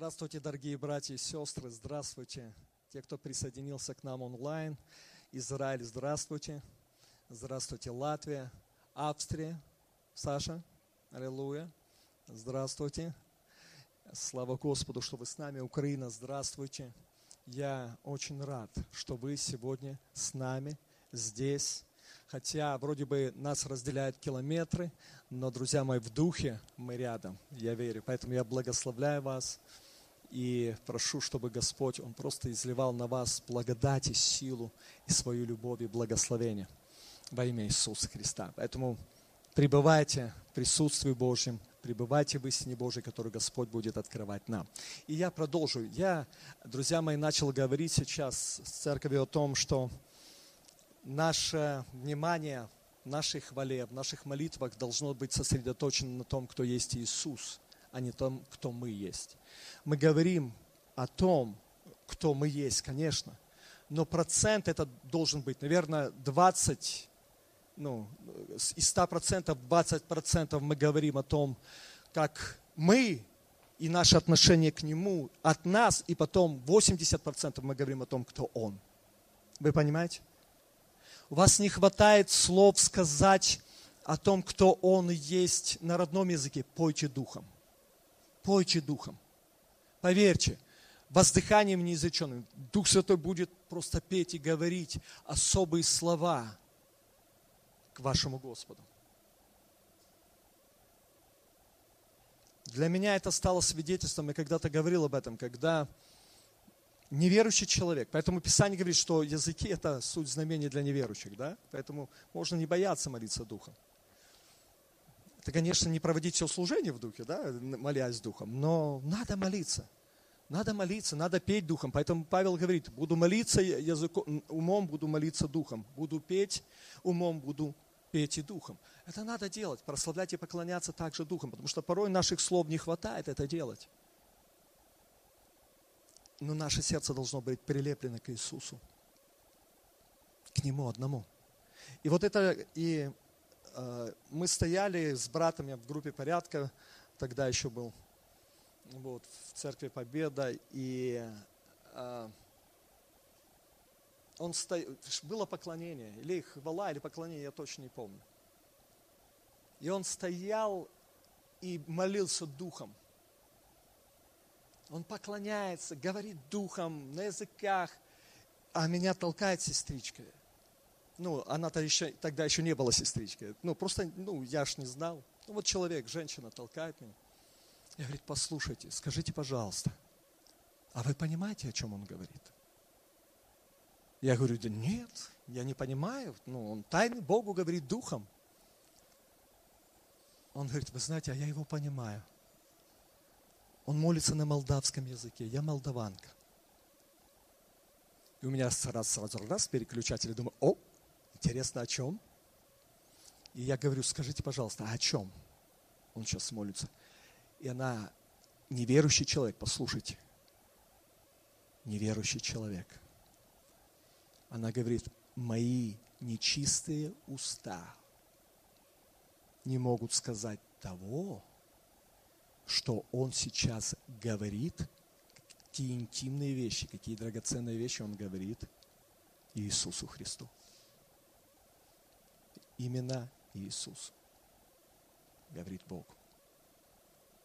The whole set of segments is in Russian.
Здравствуйте, дорогие братья и сестры, здравствуйте. Те, кто присоединился к нам онлайн. Израиль, здравствуйте. Здравствуйте, Латвия, Австрия. Саша, аллилуйя. Здравствуйте. Слава Господу, что вы с нами. Украина, здравствуйте. Я очень рад, что вы сегодня с нами здесь. Хотя вроде бы нас разделяют километры, но, друзья мои, в духе мы рядом, я верю. Поэтому я благословляю вас и прошу, чтобы Господь, Он просто изливал на вас благодать и силу и свою любовь и благословение во имя Иисуса Христа. Поэтому пребывайте в присутствии Божьем, пребывайте в истине Божьей, которую Господь будет открывать нам. И я продолжу. Я, друзья мои, начал говорить сейчас с церковью о том, что наше внимание в нашей хвале, в наших молитвах должно быть сосредоточено на том, кто есть Иисус, а не том, кто мы есть. Мы говорим о том, кто мы есть, конечно, но процент это должен быть, наверное, 20, ну, из 100%, 20% мы говорим о том, как мы и наше отношение к Нему от нас, и потом 80% мы говорим о том, кто Он. Вы понимаете? У вас не хватает слов сказать о том, кто Он есть на родном языке. Пойте духом. Пойте духом. Поверьте, воздыханием неизреченным Дух Святой будет просто петь и говорить особые слова к вашему Господу. Для меня это стало свидетельством, я когда-то говорил об этом, когда неверующий человек. Поэтому Писание говорит, что языки – это суть знамения для неверующих. Да? Поэтому можно не бояться молиться Духом. Это, конечно, не проводить все служение в Духе, да, молясь Духом, но надо молиться. Надо молиться, надо петь Духом. Поэтому Павел говорит, буду молиться языком, умом, буду молиться Духом. Буду петь умом, буду петь и Духом. Это надо делать, прославлять и поклоняться также Духом, потому что порой наших слов не хватает это делать но наше сердце должно быть прилеплено к Иисусу, к Нему одному. И вот это, и э, мы стояли с братом, я в группе порядка, тогда еще был, вот, в церкви Победа, и э, он сто... было поклонение, или хвала, или поклонение, я точно не помню. И он стоял и молился духом. Он поклоняется, говорит духом, на языках, а меня толкает сестричка. Ну, она-то еще, тогда еще не была сестричкой. Ну, просто, ну, я ж не знал. Ну, вот человек, женщина толкает меня. Я говорит, послушайте, скажите, пожалуйста, а вы понимаете, о чем он говорит? Я говорю, да нет, я не понимаю. Ну, он тайный Богу говорит духом. Он говорит, вы знаете, а я его понимаю. Он молится на молдавском языке. Я молдаванка. И у меня сразу, сразу раз переключатель. Думаю, о, интересно, о чем? И я говорю, скажите, пожалуйста, а о чем? Он сейчас молится. И она, неверующий человек, послушайте. Неверующий человек. Она говорит, мои нечистые уста не могут сказать того, что он сейчас говорит, какие интимные вещи, какие драгоценные вещи он говорит Иисусу Христу. Именно Иисус говорит Богу.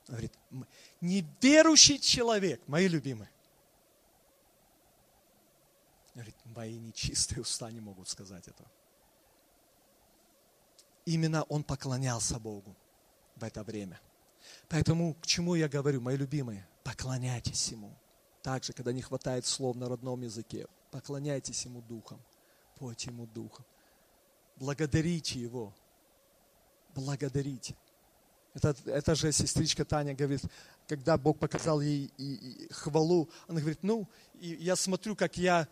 Говорит, неверующий человек, мои любимые, говорит, мои нечистые уста не могут сказать этого. Именно он поклонялся Богу в это время – Поэтому к чему я говорю, мои любимые? Поклоняйтесь Ему. Также, когда не хватает слов на родном языке, поклоняйтесь Ему Духом, пойте Ему Духом. Благодарите Его. Благодарите. Это, это же сестричка Таня говорит, когда Бог показал ей и, и хвалу, она говорит, ну, и я смотрю, как я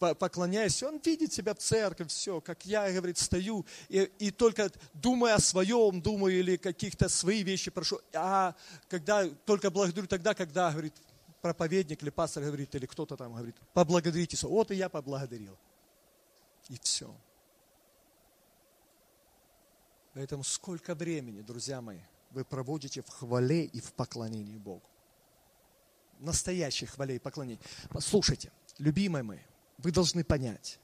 поклоняюсь, он видит себя в церкви, все, как я, говорит, стою, и, и только думая о своем, думаю, или каких-то свои вещи прошу, а когда, только благодарю тогда, когда, говорит, проповедник или пастор говорит, или кто-то там говорит, поблагодарите. Вот и я поблагодарил. И все. Поэтому сколько времени, друзья мои, вы проводите в хвале и в поклонении Богу. Настоящей хвале и поклонении. Послушайте, любимые мои, вы должны понять,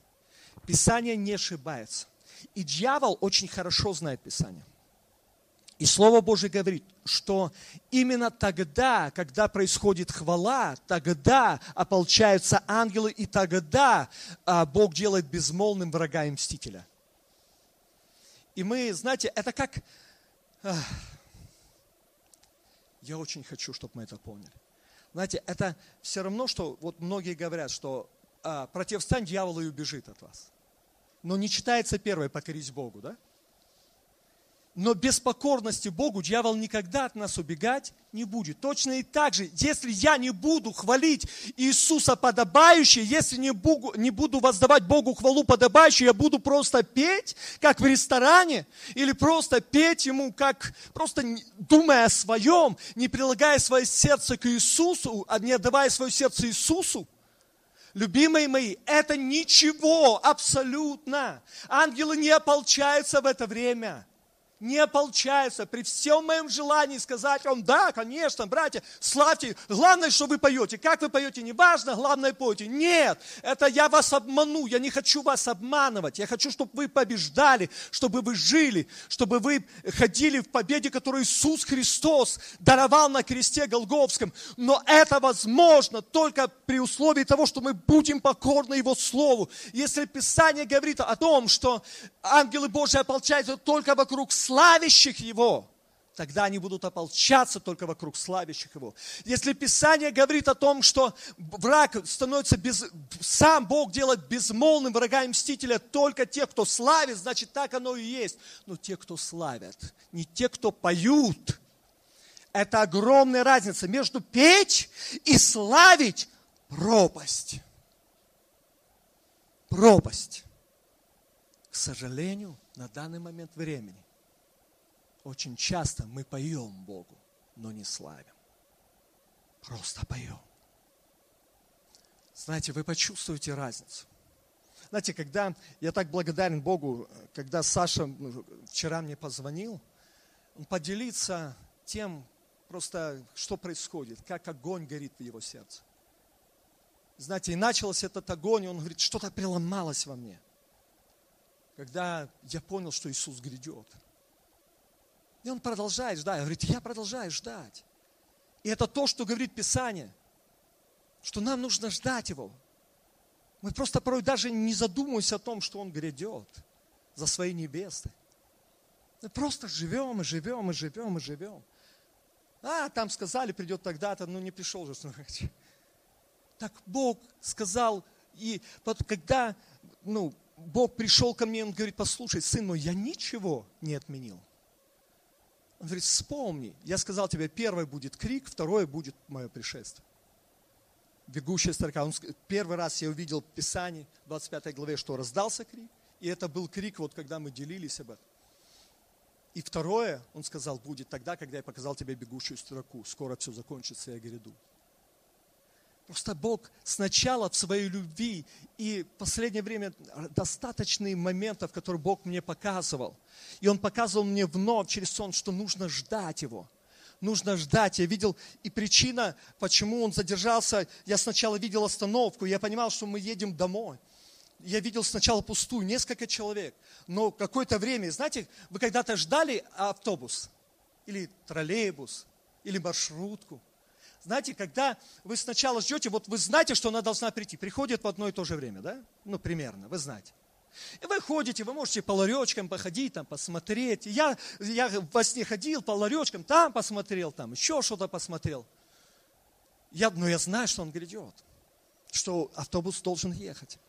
Писание не ошибается. И дьявол очень хорошо знает Писание. И Слово Божье говорит, что именно тогда, когда происходит хвала, тогда ополчаются ангелы, и тогда а, Бог делает безмолвным врага и мстителя. И мы, знаете, это как... Я очень хочу, чтобы мы это поняли. Знаете, это все равно, что вот многие говорят, что а, противостань дьяволу и убежит от вас. Но не читается первое «покорись Богу», да? Но без покорности Богу дьявол никогда от нас убегать не будет. Точно и так же, если я не буду хвалить Иисуса подобающе, если не буду, не буду воздавать Богу хвалу подобающую, я буду просто петь, как в ресторане, или просто петь Ему, как просто думая о своем, не прилагая свое сердце к Иисусу, а не отдавая свое сердце Иисусу, Любимые мои, это ничего абсолютно. Ангелы не ополчаются в это время не ополчаются при всем моем желании сказать вам, да, конечно, братья, славьте, главное, что вы поете. Как вы поете, не важно, главное, поете. Нет, это я вас обману, я не хочу вас обманывать. Я хочу, чтобы вы побеждали, чтобы вы жили, чтобы вы ходили в победе, которую Иисус Христос даровал на кресте Голговском. Но это возможно только при условии того, что мы будем покорны Его Слову. Если Писание говорит о том, что ангелы Божьи ополчаются только вокруг славящих Его, тогда они будут ополчаться только вокруг славящих Его. Если Писание говорит о том, что враг становится без... Сам Бог делает безмолвным врага и мстителя только тех, кто славит, значит, так оно и есть. Но те, кто славят, не те, кто поют. Это огромная разница между петь и славить пропасть. Пропасть. К сожалению, на данный момент времени очень часто мы поем Богу, но не славим. Просто поем. Знаете, вы почувствуете разницу. Знаете, когда я так благодарен Богу, когда Саша ну, вчера мне позвонил, он поделится тем, просто что происходит, как огонь горит в его сердце. Знаете, и начался этот огонь, и он говорит, что-то преломалось во мне. Когда я понял, что Иисус грядет – и он продолжает ждать. Он говорит, я продолжаю ждать. И это то, что говорит Писание, что нам нужно ждать Его. Мы просто порой даже не задумываемся о том, что Он грядет за свои небесы. Мы просто живем и живем и живем и живем. А, там сказали, придет тогда-то, ну не пришел же. Так Бог сказал, и когда ну, Бог пришел ко мне, Он говорит, послушай, сын мой, я ничего не отменил. Он говорит, вспомни, я сказал тебе, первый будет крик, второе будет мое пришествие. Бегущая строка. Он, первый раз я увидел в Писании, в 25 главе, что раздался крик. И это был крик, вот когда мы делились об этом. И второе, он сказал, будет тогда, когда я показал тебе бегущую строку. Скоро все закончится, я гряду. Просто Бог сначала в своей любви и в последнее время достаточные моментов, которые Бог мне показывал. И Он показывал мне вновь через сон, что нужно ждать Его. Нужно ждать. Я видел и причина, почему он задержался. Я сначала видел остановку, я понимал, что мы едем домой. Я видел сначала пустую, несколько человек. Но какое-то время, знаете, вы когда-то ждали автобус, или троллейбус, или маршрутку. Знаете, когда вы сначала ждете, вот вы знаете, что она должна прийти, приходит в одно и то же время, да? Ну, примерно, вы знаете. И вы ходите, вы можете по ларечкам походить, там, посмотреть. Я, я во сне ходил по ларечкам, там посмотрел, там еще что-то посмотрел. Я, но я знаю, что он грядет, что автобус должен ехать.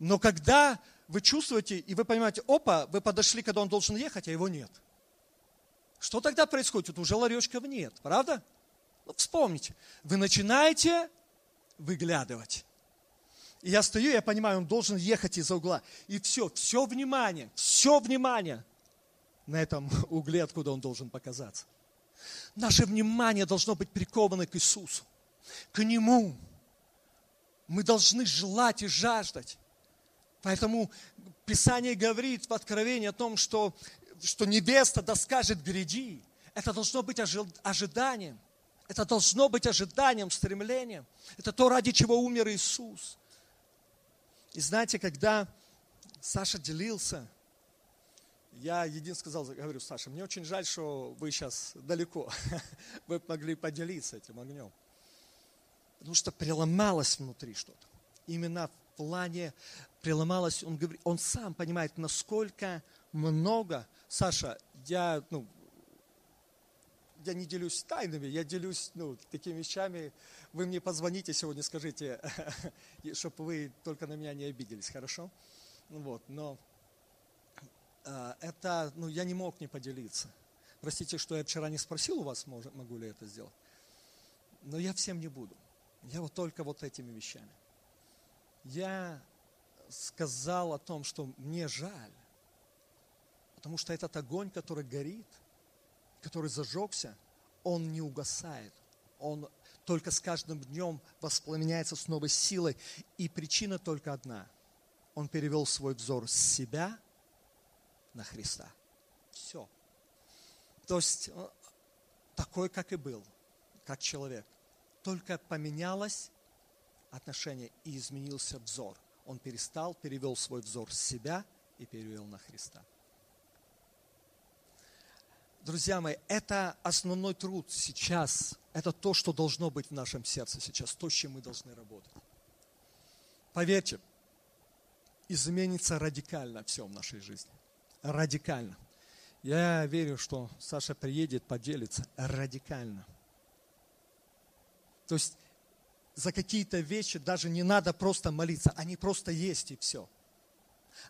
Но когда вы чувствуете, и вы понимаете, опа, вы подошли, когда он должен ехать, а его нет. Что тогда происходит? Уже ларечков нет, правда? Ну, вспомните, вы начинаете выглядывать. И я стою, я понимаю, он должен ехать из-за угла. И все, все внимание, все внимание на этом угле, откуда он должен показаться. Наше внимание должно быть приковано к Иисусу, к Нему. Мы должны желать и жаждать. Поэтому Писание говорит в Откровении о том, что что невеста да скажет гряди. Это должно быть ожиданием. Это должно быть ожиданием, стремлением. Это то, ради чего умер Иисус. И знаете, когда Саша делился, я един сказал, говорю, Саша, мне очень жаль, что вы сейчас далеко. Вы могли поделиться этим огнем. Потому что преломалось внутри что-то. Именно в плане преломалось, он, говорит, он сам понимает, насколько много. Саша, я, ну, я не делюсь тайнами, я делюсь ну, такими вещами. Вы мне позвоните сегодня, скажите, чтобы вы только на меня не обиделись, хорошо? Вот, но э, это, ну, я не мог не поделиться. Простите, что я вчера не спросил у вас, могу ли это сделать. Но я всем не буду. Я вот только вот этими вещами. Я сказал о том, что мне жаль, потому что этот огонь, который горит – который зажегся, он не угасает. Он только с каждым днем воспламеняется с новой силой. И причина только одна. Он перевел свой взор с себя на Христа. Все. То есть э, такой, как и был, как человек. Только поменялось отношение и изменился взор. Он перестал, перевел свой взор с себя и перевел на Христа. Друзья мои, это основной труд сейчас. Это то, что должно быть в нашем сердце сейчас, то, с чем мы должны работать. Поверьте, изменится радикально все в нашей жизни. Радикально. Я верю, что Саша приедет, поделится радикально. То есть за какие-то вещи даже не надо просто молиться, они просто есть и все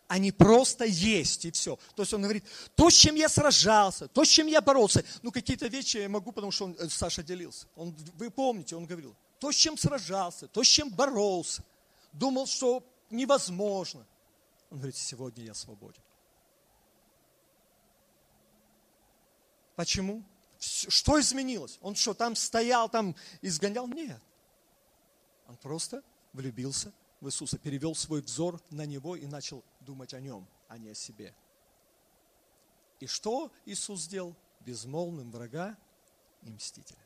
они просто есть и все. То есть он говорит, то, с чем я сражался, то, с чем я боролся. Ну, какие-то вещи я могу, потому что он, э, Саша делился. Он, вы помните, он говорил, то, с чем сражался, то, с чем боролся. Думал, что невозможно. Он говорит, сегодня я свободен. Почему? Что изменилось? Он что, там стоял, там изгонял? Нет. Он просто влюбился в Иисуса, перевел свой взор на Него и начал думать о Нем, а не о себе. И что Иисус сделал? Безмолвным врага и мстителя.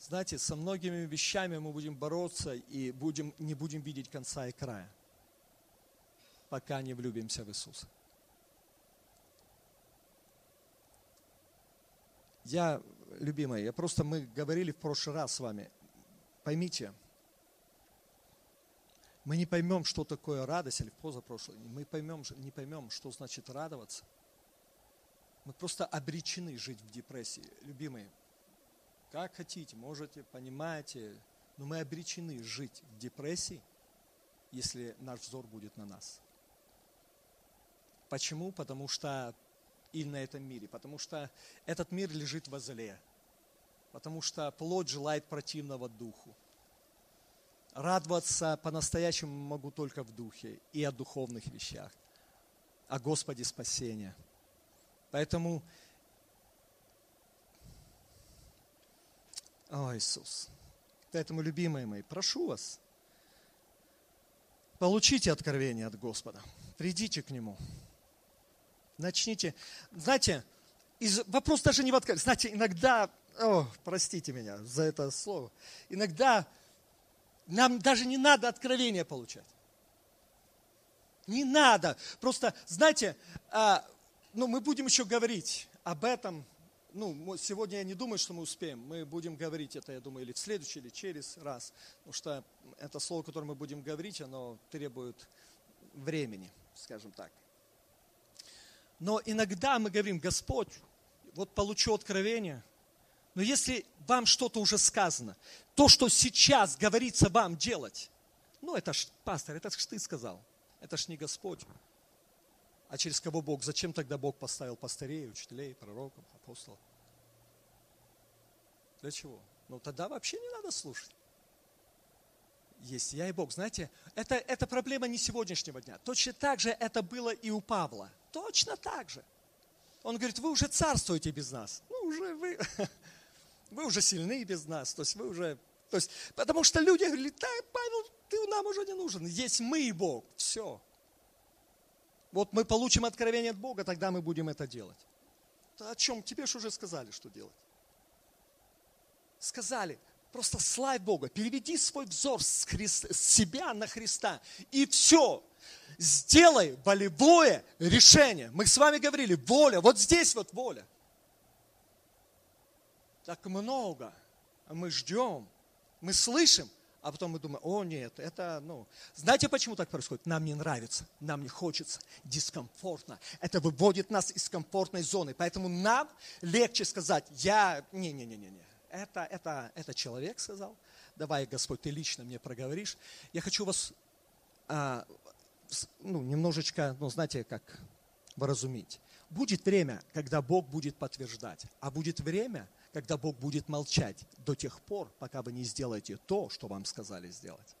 Знаете, со многими вещами мы будем бороться и будем, не будем видеть конца и края, пока не влюбимся в Иисуса. Я, любимая, я просто, мы говорили в прошлый раз с вами, поймите, мы не поймем, что такое радость, или в позапрошлой, мы поймем, не поймем, что значит радоваться. Мы просто обречены жить в депрессии. Любимые, как хотите, можете, понимаете, но мы обречены жить в депрессии, если наш взор будет на нас. Почему? Потому что или на этом мире, потому что этот мир лежит во зле, потому что плоть желает противного духу, радоваться по-настоящему могу только в духе и о духовных вещах, о Господе спасения. Поэтому, о Иисус, поэтому, любимые мои, прошу вас, получите откровение от Господа, придите к Нему, начните, знаете, из, вопрос даже не в откровении, знаете, иногда, о, простите меня за это слово, иногда нам даже не надо откровения получать. Не надо. Просто, знаете, а, ну, мы будем еще говорить об этом. Ну, сегодня я не думаю, что мы успеем. Мы будем говорить это, я думаю, или в следующий, или через раз. Потому что это слово, которое мы будем говорить, оно требует времени, скажем так. Но иногда мы говорим, Господь, вот получу откровение, но если вам что-то уже сказано, то, что сейчас говорится вам делать, ну это ж, пастор, это ж ты сказал, это ж не Господь. А через кого Бог? Зачем тогда Бог поставил пастырей, учителей, пророков, апостолов? Для чего? Ну тогда вообще не надо слушать. Есть я и Бог. Знаете, это, это проблема не сегодняшнего дня. Точно так же это было и у Павла. Точно так же. Он говорит, вы уже царствуете без нас. Ну, уже вы, вы уже сильны без нас, то есть вы уже... То есть, потому что люди говорили, да, Павел, ты нам уже не нужен, есть мы и Бог, все. Вот мы получим откровение от Бога, тогда мы будем это делать. о чем? Тебе же уже сказали, что делать. Сказали, просто славь Бога, переведи свой взор с, Христа, с себя на Христа. И все, сделай волевое решение. Мы с вами говорили, воля, вот здесь вот воля. Так много, мы ждем, мы слышим, а потом мы думаем, о нет, это, ну, знаете, почему так происходит? Нам не нравится, нам не хочется, дискомфортно. Это выводит нас из комфортной зоны. Поэтому нам легче сказать, я, не-не-не-не, это, это, это человек сказал, давай, Господь, ты лично мне проговоришь. Я хочу вас, а, ну, немножечко, ну, знаете, как выразумить. Будет время, когда Бог будет подтверждать, а будет время, когда Бог будет молчать до тех пор, пока вы не сделаете то, что вам сказали сделать.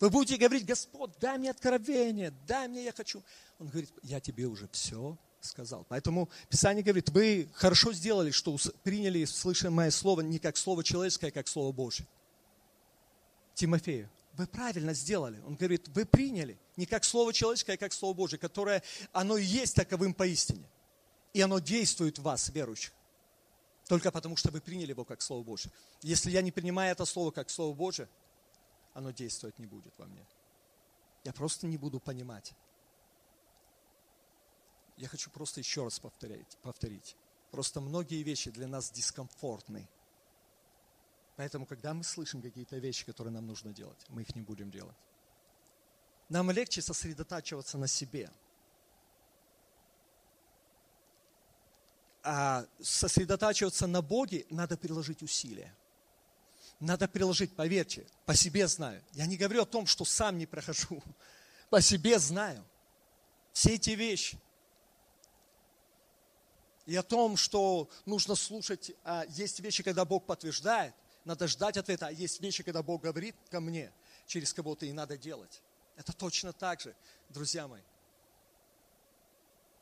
Вы будете говорить, Господь, дай мне откровение, дай мне, я хочу. Он говорит, я тебе уже все сказал. Поэтому Писание говорит, вы хорошо сделали, что приняли слышимое слово не как слово человеческое, а как слово Божье. Тимофею, вы правильно сделали. Он говорит, вы приняли не как слово человеческое, а как слово Божье, которое, оно и есть таковым поистине. И оно действует в вас, верующих. Только потому, что вы приняли его как Слово Божье. Если я не принимаю это Слово как Слово Божье, оно действовать не будет во мне. Я просто не буду понимать. Я хочу просто еще раз повторить. повторить. Просто многие вещи для нас дискомфортны. Поэтому, когда мы слышим какие-то вещи, которые нам нужно делать, мы их не будем делать. Нам легче сосредотачиваться на себе – сосредотачиваться на Боге, надо приложить усилия. Надо приложить, поверьте, по себе знаю. Я не говорю о том, что сам не прохожу. По себе знаю. Все эти вещи. И о том, что нужно слушать, а есть вещи, когда Бог подтверждает, надо ждать ответа, а есть вещи, когда Бог говорит ко мне через кого-то, и надо делать. Это точно так же, друзья мои.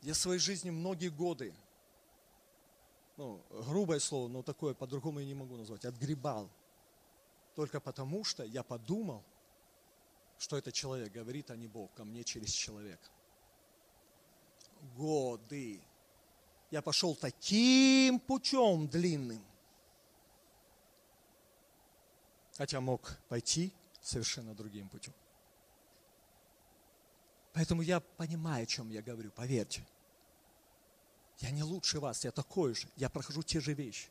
Я в своей жизни многие годы ну, грубое слово, но такое по-другому я не могу назвать, отгребал. Только потому, что я подумал, что этот человек говорит, а не Бог, ко мне через человека. Годы. Я пошел таким путем длинным. Хотя мог пойти совершенно другим путем. Поэтому я понимаю, о чем я говорю, поверьте. Я не лучше вас, я такой же, я прохожу те же вещи.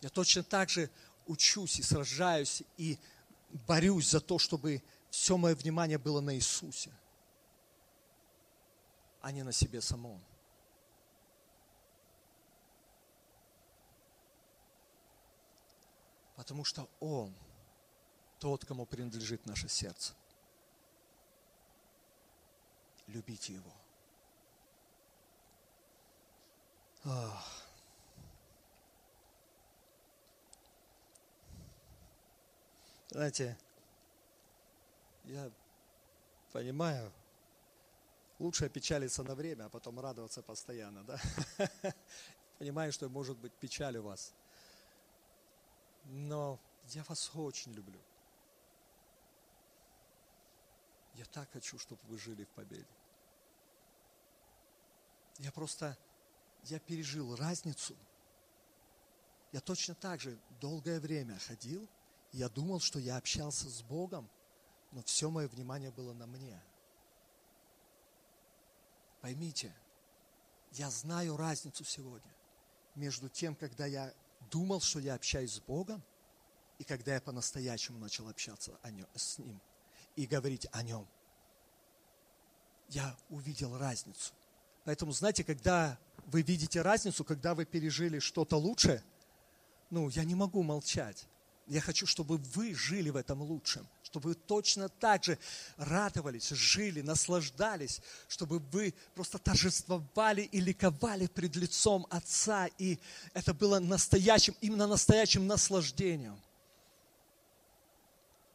Я точно так же учусь и сражаюсь и борюсь за то, чтобы все мое внимание было на Иисусе, а не на себе самом. Потому что Он тот, кому принадлежит наше сердце. Любите Его. Знаете, я понимаю, лучше печалиться на время, а потом радоваться постоянно, да? Понимаю, что может быть печаль у вас. Но я вас очень люблю. Я так хочу, чтобы вы жили в победе. Я просто я пережил разницу. Я точно так же долгое время ходил, я думал, что я общался с Богом, но все мое внимание было на мне. Поймите, я знаю разницу сегодня между тем, когда я думал, что я общаюсь с Богом, и когда я по-настоящему начал общаться с Ним и говорить о Нем. Я увидел разницу. Поэтому, знаете, когда вы видите разницу, когда вы пережили что-то лучшее, ну, я не могу молчать. Я хочу, чтобы вы жили в этом лучшем, чтобы вы точно так же радовались, жили, наслаждались, чтобы вы просто торжествовали и ликовали пред лицом Отца, и это было настоящим, именно настоящим наслаждением.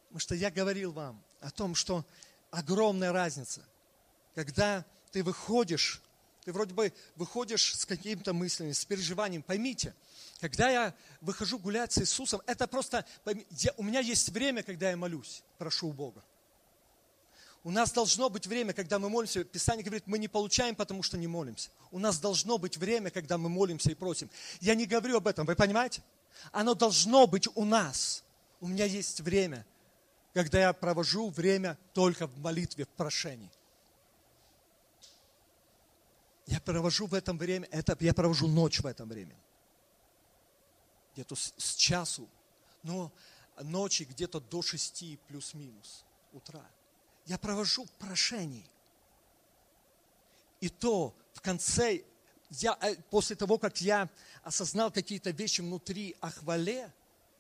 Потому что я говорил вам о том, что огромная разница, когда ты выходишь ты вроде бы выходишь с какими-то мыслями, с переживанием. Поймите, когда я выхожу гулять с Иисусом, это просто... Я, у меня есть время, когда я молюсь, прошу у Бога. У нас должно быть время, когда мы молимся. Писание говорит, мы не получаем, потому что не молимся. У нас должно быть время, когда мы молимся и просим. Я не говорю об этом, вы понимаете? Оно должно быть у нас. У меня есть время, когда я провожу время только в молитве, в прошении. Я провожу в этом время, это, я провожу ночь в этом времени. Где-то с, с часу, но ночи где-то до шести плюс-минус утра я провожу прошений. И то в конце, я, э, после того, как я осознал какие-то вещи внутри о хвале,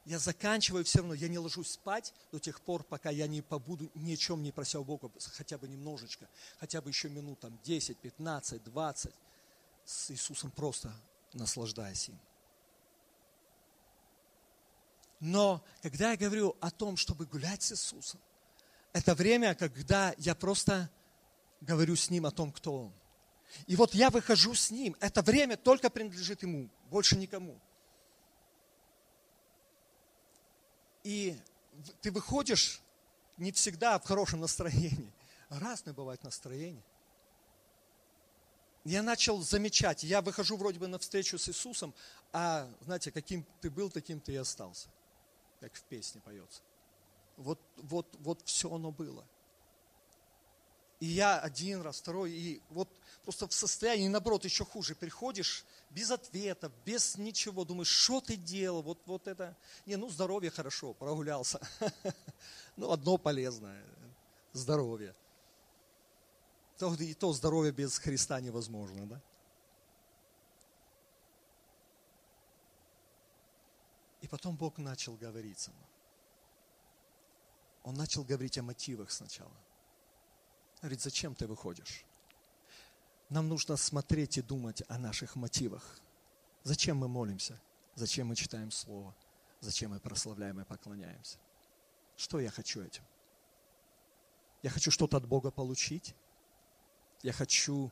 я заканчиваю все равно, я не ложусь спать до тех пор, пока я не побуду ни о чем не прося у Бога, хотя бы немножечко, хотя бы еще минут там 10, 15, 20, с Иисусом просто наслаждаясь им. Но когда я говорю о том, чтобы гулять с Иисусом, это время, когда я просто говорю с Ним о том, кто Он. И вот я выхожу с Ним. Это время только принадлежит Ему, больше никому. И ты выходишь не всегда в хорошем настроении. Разное бывает настроение. Я начал замечать, я выхожу вроде бы на встречу с Иисусом, а, знаете, каким ты был, таким ты и остался. Как в песне поется. Вот, вот, вот все оно было. И я один раз, второй, и вот просто в состоянии, наоборот, еще хуже, приходишь без ответа, без ничего, думаешь, что ты делал, вот, вот это, не, ну здоровье хорошо, прогулялся. Ну, одно полезное, здоровье. И то здоровье без Христа невозможно, да? И потом Бог начал говорить со мной он начал говорить о мотивах сначала. Говорит, зачем ты выходишь? Нам нужно смотреть и думать о наших мотивах. Зачем мы молимся? Зачем мы читаем Слово? Зачем мы прославляем и поклоняемся? Что я хочу этим? Я хочу что-то от Бога получить. Я хочу,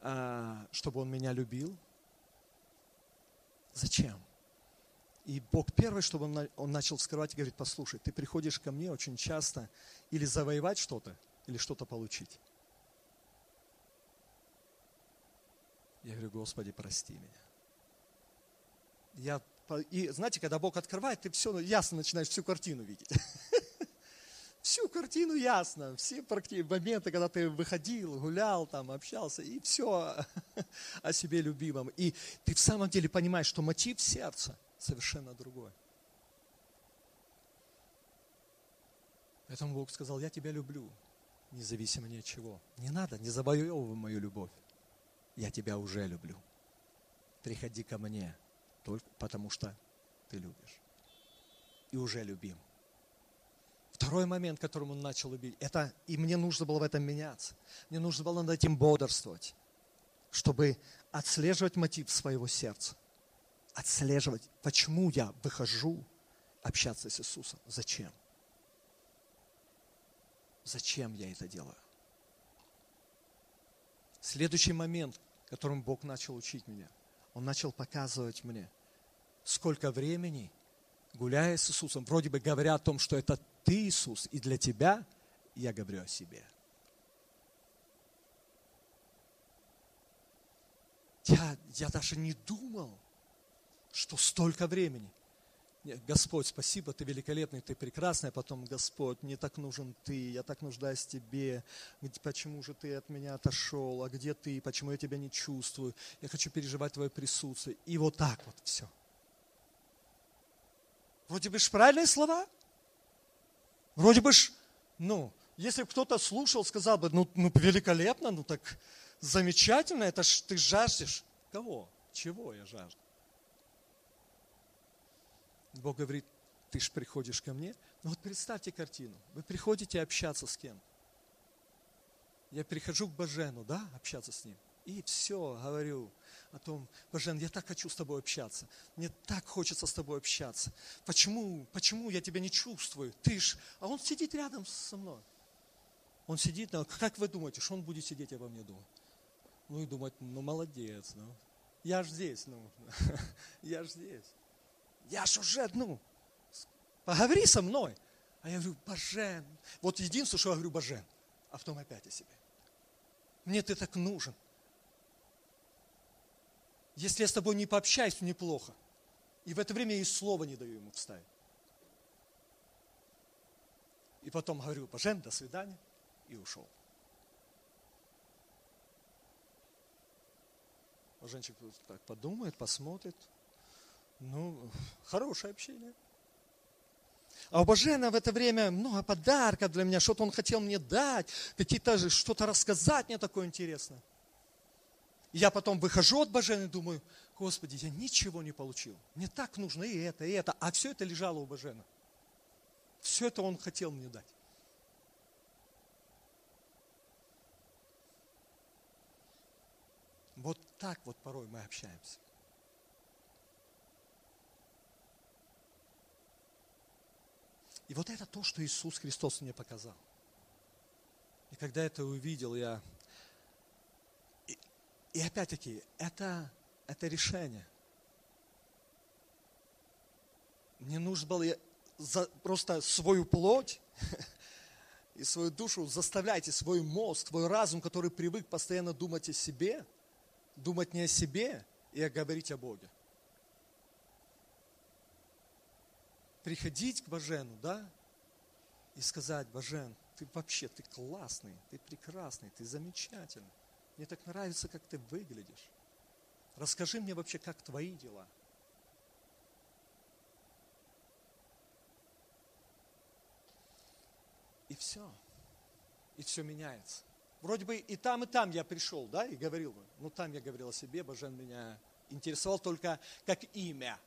а, чтобы Он меня любил. Зачем? И Бог первый, чтобы он, начал вскрывать говорит, послушай, ты приходишь ко мне очень часто или завоевать что-то, или что-то получить. Я говорю, Господи, прости меня. Я, и знаете, когда Бог открывает, ты все ясно начинаешь всю картину видеть. Всю картину ясно, все моменты, когда ты выходил, гулял, там, общался, и все о себе любимом. И ты в самом деле понимаешь, что мотив сердца – совершенно другое. Поэтому Бог сказал, я тебя люблю, независимо ни от чего. Не надо, не завоевывай мою любовь. Я тебя уже люблю. Приходи ко мне, только потому что ты любишь. И уже любим. Второй момент, которым он начал любить, это, и мне нужно было в этом меняться. Мне нужно было над этим бодрствовать, чтобы отслеживать мотив своего сердца отслеживать, почему я выхожу общаться с Иисусом. Зачем? Зачем я это делаю? Следующий момент, которым Бог начал учить меня, Он начал показывать мне, сколько времени, гуляя с Иисусом, вроде бы говоря о том, что это ты, Иисус, и для тебя я говорю о себе. Я, я даже не думал, что столько времени. Господь, спасибо, ты великолепный, ты прекрасный, а потом, Господь, мне так нужен ты, я так нуждаюсь в тебе, почему же ты от меня отошел, а где ты, почему я тебя не чувствую, я хочу переживать твое присутствие. И вот так вот все. Вроде бы ж правильные слова. Вроде бы ж, ну, если кто-то слушал, сказал бы, ну, ну великолепно, ну так замечательно, это ж ты жаждешь. Кого? Чего я жажду? Бог говорит, ты же приходишь ко мне. Ну вот представьте картину. Вы приходите общаться с кем? Я прихожу к Бажену, да, общаться с ним. И все, говорю о том, Бажен, я так хочу с тобой общаться. Мне так хочется с тобой общаться. Почему, почему я тебя не чувствую? Ты ж, а он сидит рядом со мной. Он сидит, ну, как вы думаете, что он будет сидеть обо мне думать? Ну и думать, ну молодец, ну. Я ж здесь, ну, я ж здесь я ж уже, ну, поговори со мной. А я говорю, Божен. Вот единственное, что я говорю, Божен. а потом опять о себе. Мне ты так нужен. Если я с тобой не пообщаюсь, мне плохо. И в это время я и слова не даю ему вставить. И потом говорю, Божен, до свидания, и ушел. Боженчик так подумает, посмотрит. Ну, хорошее общение. А у Божена в это время много подарков для меня, что-то он хотел мне дать, какие-то что-то рассказать мне такое интересное. Я потом выхожу от Божена и думаю, Господи, я ничего не получил. Мне так нужно и это, и это. А все это лежало у Божена. Все это он хотел мне дать. Вот так вот порой мы общаемся. И вот это то, что Иисус Христос мне показал. И когда это увидел, я... И, и опять-таки, это, это решение. Мне нужно было за, просто свою плоть и свою душу заставляйте, свой мозг, свой разум, который привык постоянно думать о себе, думать не о себе и говорить о Боге. Приходить к Божену, да, и сказать, Божен, ты вообще, ты классный, ты прекрасный, ты замечательный. Мне так нравится, как ты выглядишь. Расскажи мне вообще, как твои дела. И все. И все меняется. Вроде бы и там, и там я пришел, да, и говорил. Ну, там я говорил о себе, Божен меня интересовал только как имя,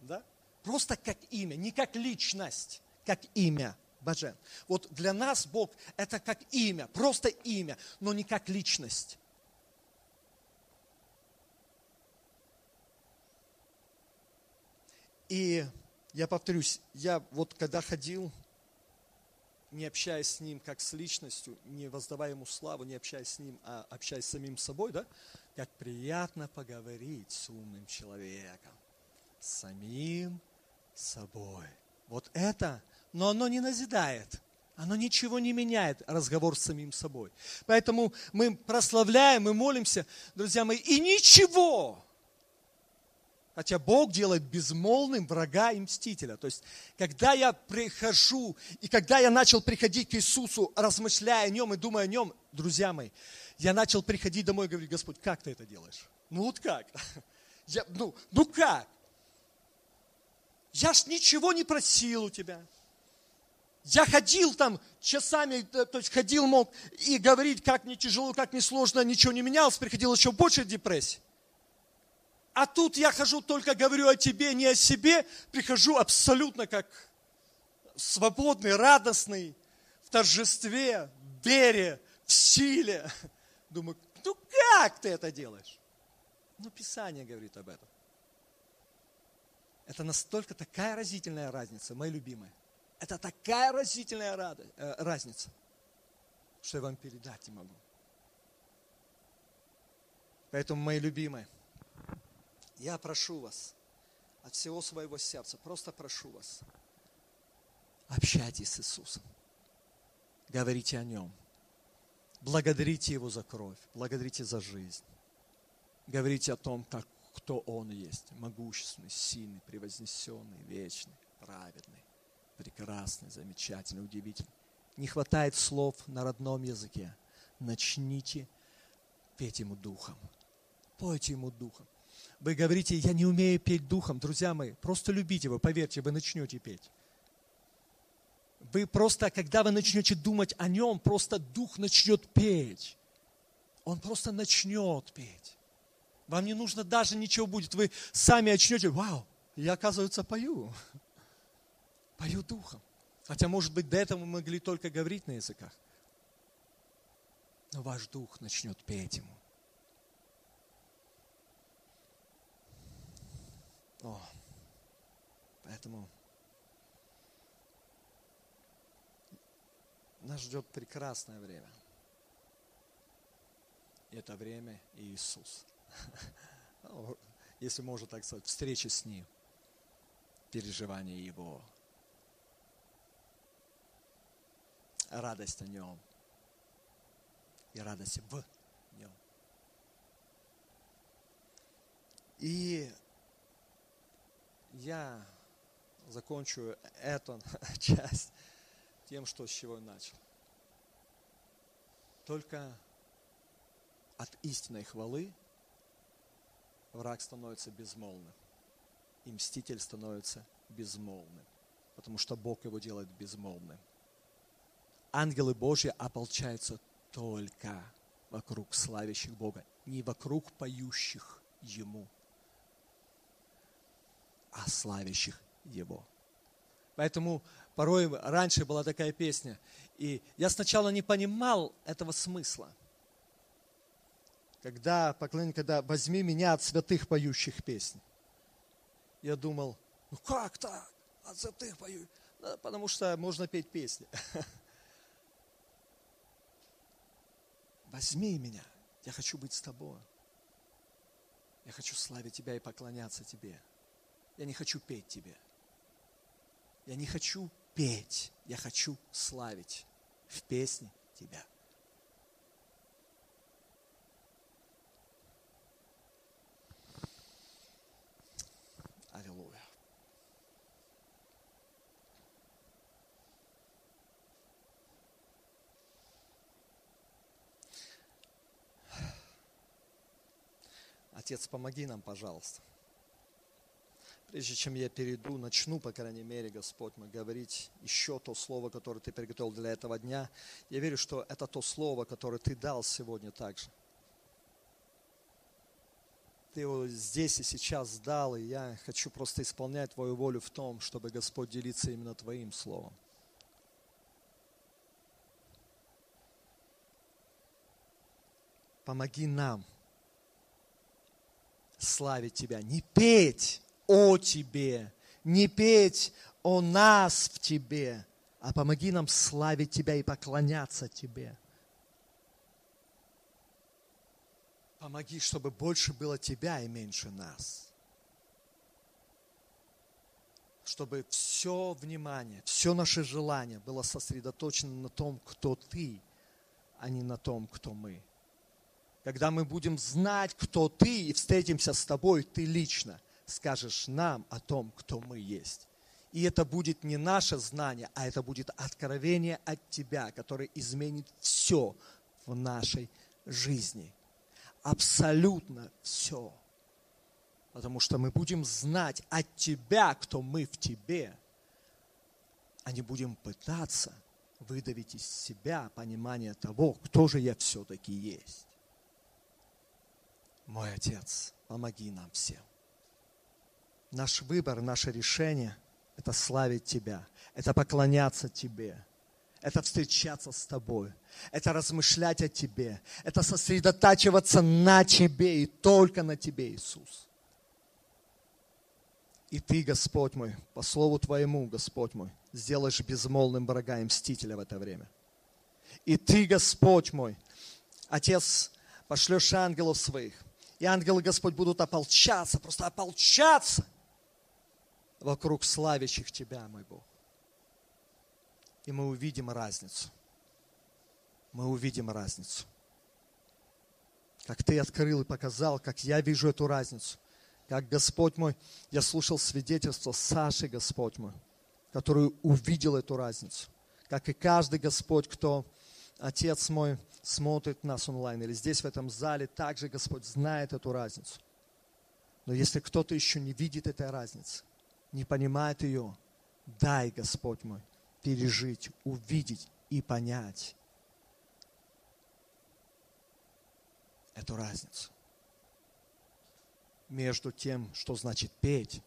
да. Просто как имя, не как личность, как имя. Божен. Вот для нас Бог это как имя, просто имя, но не как личность. И я повторюсь, я вот когда ходил, не общаясь с ним как с личностью, не воздавая ему славу, не общаясь с ним, а общаясь с самим собой, да, как приятно поговорить с умным человеком, с самим собой. Вот это, но оно не назидает. Оно ничего не меняет, разговор с самим собой. Поэтому мы прославляем, мы молимся, друзья мои, и ничего. Хотя Бог делает безмолвным врага и мстителя. То есть, когда я прихожу, и когда я начал приходить к Иисусу, размышляя о Нем и думая о Нем, друзья мои, я начал приходить домой и говорить, Господь, как ты это делаешь? Ну вот как? Я, ну, ну как? Я ж ничего не просил у тебя. Я ходил там часами, э, то есть ходил, мог и говорить, как мне тяжело, как мне сложно, ничего не менялось, приходил еще больше депрессии. А тут я хожу, только говорю о тебе, не о себе, прихожу абсолютно как свободный, радостный, в торжестве, в вере, в силе. Думаю, ну как ты это делаешь? Ну, Писание говорит об этом. Это настолько такая разительная разница, мои любимые. Это такая разительная э, разница, что я вам передать не могу. Поэтому, мои любимые, я прошу вас от всего своего сердца, просто прошу вас, общайтесь с Иисусом, говорите о Нем, благодарите Его за кровь, благодарите за жизнь, говорите о том, как кто Он есть. Могущественный, сильный, превознесенный, вечный, праведный, прекрасный, замечательный, удивительный. Не хватает слов на родном языке. Начните петь Ему Духом. Пойте Ему Духом. Вы говорите, я не умею петь Духом. Друзья мои, просто любите Его, поверьте, вы начнете петь. Вы просто, когда вы начнете думать о Нем, просто Дух начнет петь. Он просто начнет петь. Вам не нужно даже ничего будет. Вы сами очнете, вау, я, оказывается, пою. Пою духом. Хотя, может быть, до этого мы могли только говорить на языках. Но ваш дух начнет петь ему. О, поэтому нас ждет прекрасное время. Это время Иисус. Если можно так сказать, встреча с Ним, переживание Его, радость о Нем, и радость в нем. И я закончу эту часть тем, что с чего начал. Только от истинной хвалы враг становится безмолвным, и мститель становится безмолвным, потому что Бог его делает безмолвным. Ангелы Божьи ополчаются только вокруг славящих Бога, не вокруг поющих Ему, а славящих Его. Поэтому порой раньше была такая песня, и я сначала не понимал этого смысла. Когда поклонник, когда возьми меня от святых поющих песен. Я думал, ну как так? От святых пою? Да, потому что можно петь песни. Возьми меня, я хочу быть с тобой. Я хочу славить тебя и поклоняться тебе. Я не хочу петь тебе. Я не хочу петь, я хочу славить в песне тебя. Аллилуйя. Отец, помоги нам, пожалуйста. Прежде чем я перейду, начну, по крайней мере, Господь, мы говорить еще то слово, которое Ты приготовил для этого дня. Я верю, что это то слово, которое Ты дал сегодня также. Ты его здесь и сейчас дал, и я хочу просто исполнять Твою волю в том, чтобы Господь делиться именно Твоим словом. Помоги нам славить Тебя, не петь о Тебе, не петь о нас в Тебе, а помоги нам славить Тебя и поклоняться Тебе. Помоги, чтобы больше было Тебя и меньше нас. Чтобы все внимание, все наше желание было сосредоточено на том, кто Ты, а не на том, кто мы. Когда мы будем знать, кто Ты, и встретимся с Тобой, Ты лично – скажешь нам о том, кто мы есть. И это будет не наше знание, а это будет откровение от Тебя, которое изменит все в нашей жизни. Абсолютно все. Потому что мы будем знать от Тебя, кто мы в Тебе, а не будем пытаться выдавить из себя понимание того, кто же я все-таки есть. Мой Отец, помоги нам всем наш выбор, наше решение – это славить Тебя, это поклоняться Тебе, это встречаться с Тобой, это размышлять о Тебе, это сосредотачиваться на Тебе и только на Тебе, Иисус. И Ты, Господь мой, по слову Твоему, Господь мой, сделаешь безмолвным врага и мстителя в это время. И Ты, Господь мой, Отец, пошлешь ангелов своих, и ангелы, Господь, будут ополчаться, просто ополчаться вокруг славящих Тебя, мой Бог. И мы увидим разницу. Мы увидим разницу. Как Ты открыл и показал, как я вижу эту разницу. Как Господь мой, я слушал свидетельство Саши, Господь мой, который увидел эту разницу. Как и каждый Господь, кто, Отец мой, смотрит нас онлайн или здесь в этом зале, также Господь знает эту разницу. Но если кто-то еще не видит этой разницы, не понимает ее, дай, Господь мой, пережить, увидеть и понять эту разницу между тем, что значит петь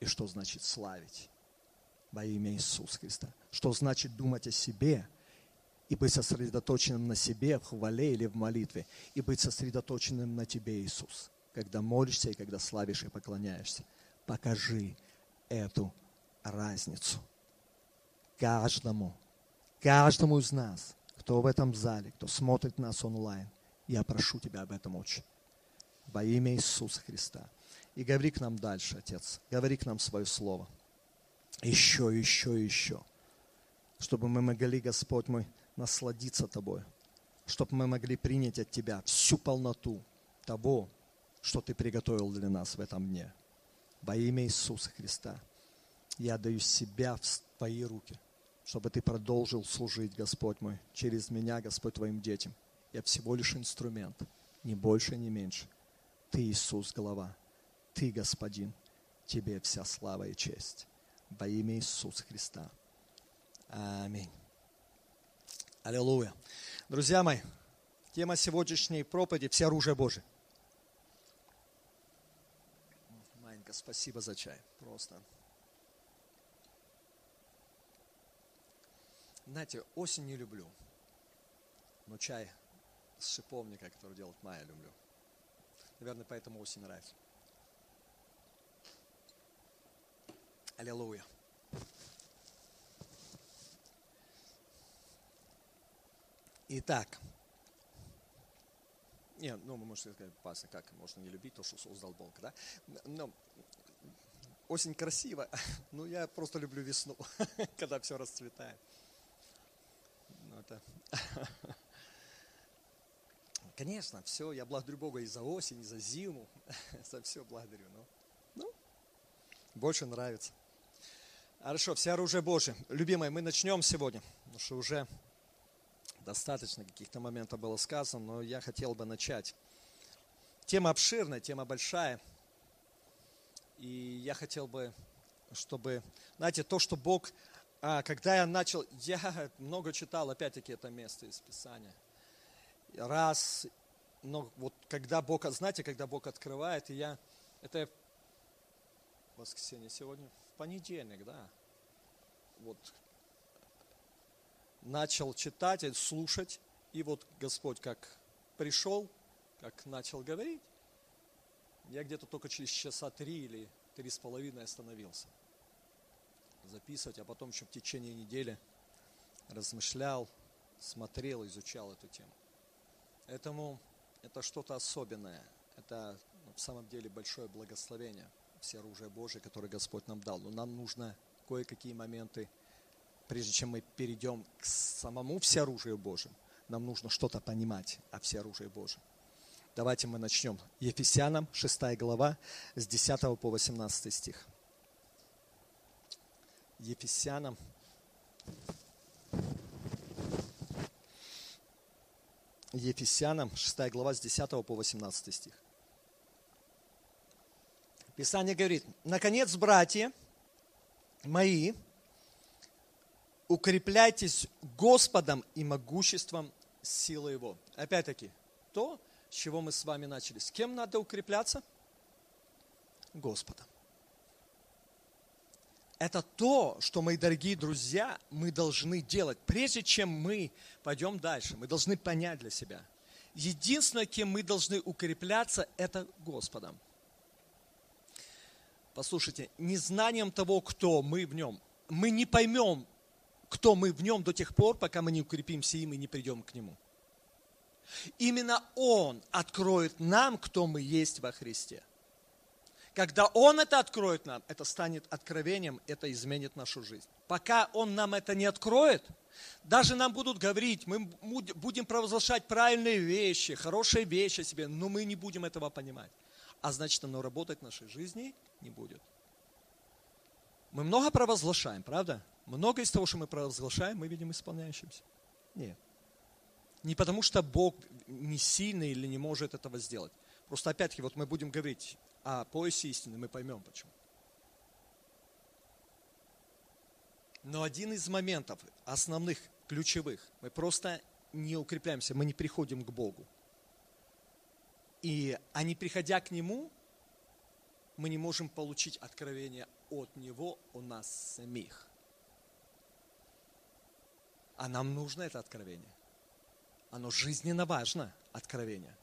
и что значит славить во имя Иисуса Христа. Что значит думать о себе и быть сосредоточенным на себе в хвале или в молитве, и быть сосредоточенным на тебе, Иисус, когда молишься и когда славишь и поклоняешься. Покажи эту разницу. Каждому, каждому из нас, кто в этом зале, кто смотрит нас онлайн, я прошу Тебя об этом очень. Во имя Иисуса Христа. И говори к нам дальше, Отец. Говори к нам свое слово. Еще, еще, еще. Чтобы мы могли, Господь мой, насладиться Тобой. чтобы мы могли принять от Тебя всю полноту того, что Ты приготовил для нас в этом дне. Во имя Иисуса Христа я даю себя в Твои руки, чтобы Ты продолжил служить, Господь мой, через меня, Господь, Твоим детям. Я всего лишь инструмент, ни больше, ни меньше. Ты Иисус, голова. Ты, Господин. Тебе вся слава и честь. Во имя Иисуса Христа. Аминь. Аллилуйя. Друзья мои, тема сегодняшней проповеди – все оружие Божие. Манька, спасибо за чай. Просто. Знаете, осень не люблю, но чай с шиповника, который делает Майя, люблю. Наверное, поэтому осень нравится. Аллилуйя. Итак, нет, ну, вы можете сказать, пасtor, как можно не любить то, что создал Бог, да? Но осень красиво, но я просто люблю весну, когда все расцветает. Ну, это... Конечно, все, я благодарю Бога и за осень, и за зиму, за все благодарю, но ну, больше нравится. Хорошо, все оружие Божие. Любимые, мы начнем сегодня, потому что уже достаточно каких-то моментов было сказано, но я хотел бы начать. Тема обширная, тема большая. И я хотел бы, чтобы, знаете, то, что Бог, а, когда я начал, я много читал, опять-таки, это место из Писания. Раз, но вот когда Бог, знаете, когда Бог открывает, и я, это воскресенье сегодня, в понедельник, да, вот начал читать, слушать, и вот Господь как пришел, как начал говорить, я где-то только через часа три или три с половиной остановился записывать, а потом еще в течение недели размышлял, смотрел, изучал эту тему. Поэтому это что-то особенное. Это ну, в самом деле большое благословение, все оружие Божие, которое Господь нам дал. Но нам нужно кое-какие моменты прежде чем мы перейдем к самому всеоружию Божьему, нам нужно что-то понимать о всеоружии Божьем. Давайте мы начнем. Ефесянам 6 глава с 10 по 18 стих. Ефесянам Ефесянам 6 глава с 10 по 18 стих. Писание говорит, наконец, братья мои, укрепляйтесь Господом и могуществом силы Его. Опять-таки, то, с чего мы с вами начали. С кем надо укрепляться? Господом. Это то, что, мои дорогие друзья, мы должны делать. Прежде чем мы пойдем дальше, мы должны понять для себя. Единственное, кем мы должны укрепляться, это Господом. Послушайте, незнанием того, кто мы в нем, мы не поймем, кто мы в нем до тех пор, пока мы не укрепимся им и не придем к нему. Именно Он откроет нам, кто мы есть во Христе. Когда Он это откроет нам, это станет откровением, это изменит нашу жизнь. Пока Он нам это не откроет, даже нам будут говорить, мы будем провозглашать правильные вещи, хорошие вещи о себе, но мы не будем этого понимать. А значит, оно работать в нашей жизни не будет. Мы много провозглашаем, правда? Много из того, что мы провозглашаем, мы видим исполняющимся. Нет. Не потому, что Бог не сильный или не может этого сделать. Просто опять-таки, вот мы будем говорить о поясе истины, мы поймем почему. Но один из моментов, основных, ключевых, мы просто не укрепляемся, мы не приходим к Богу. И, а не приходя к Нему, мы не можем получить откровение от Него о нас самих. А нам нужно это откровение. Оно жизненно важно, откровение.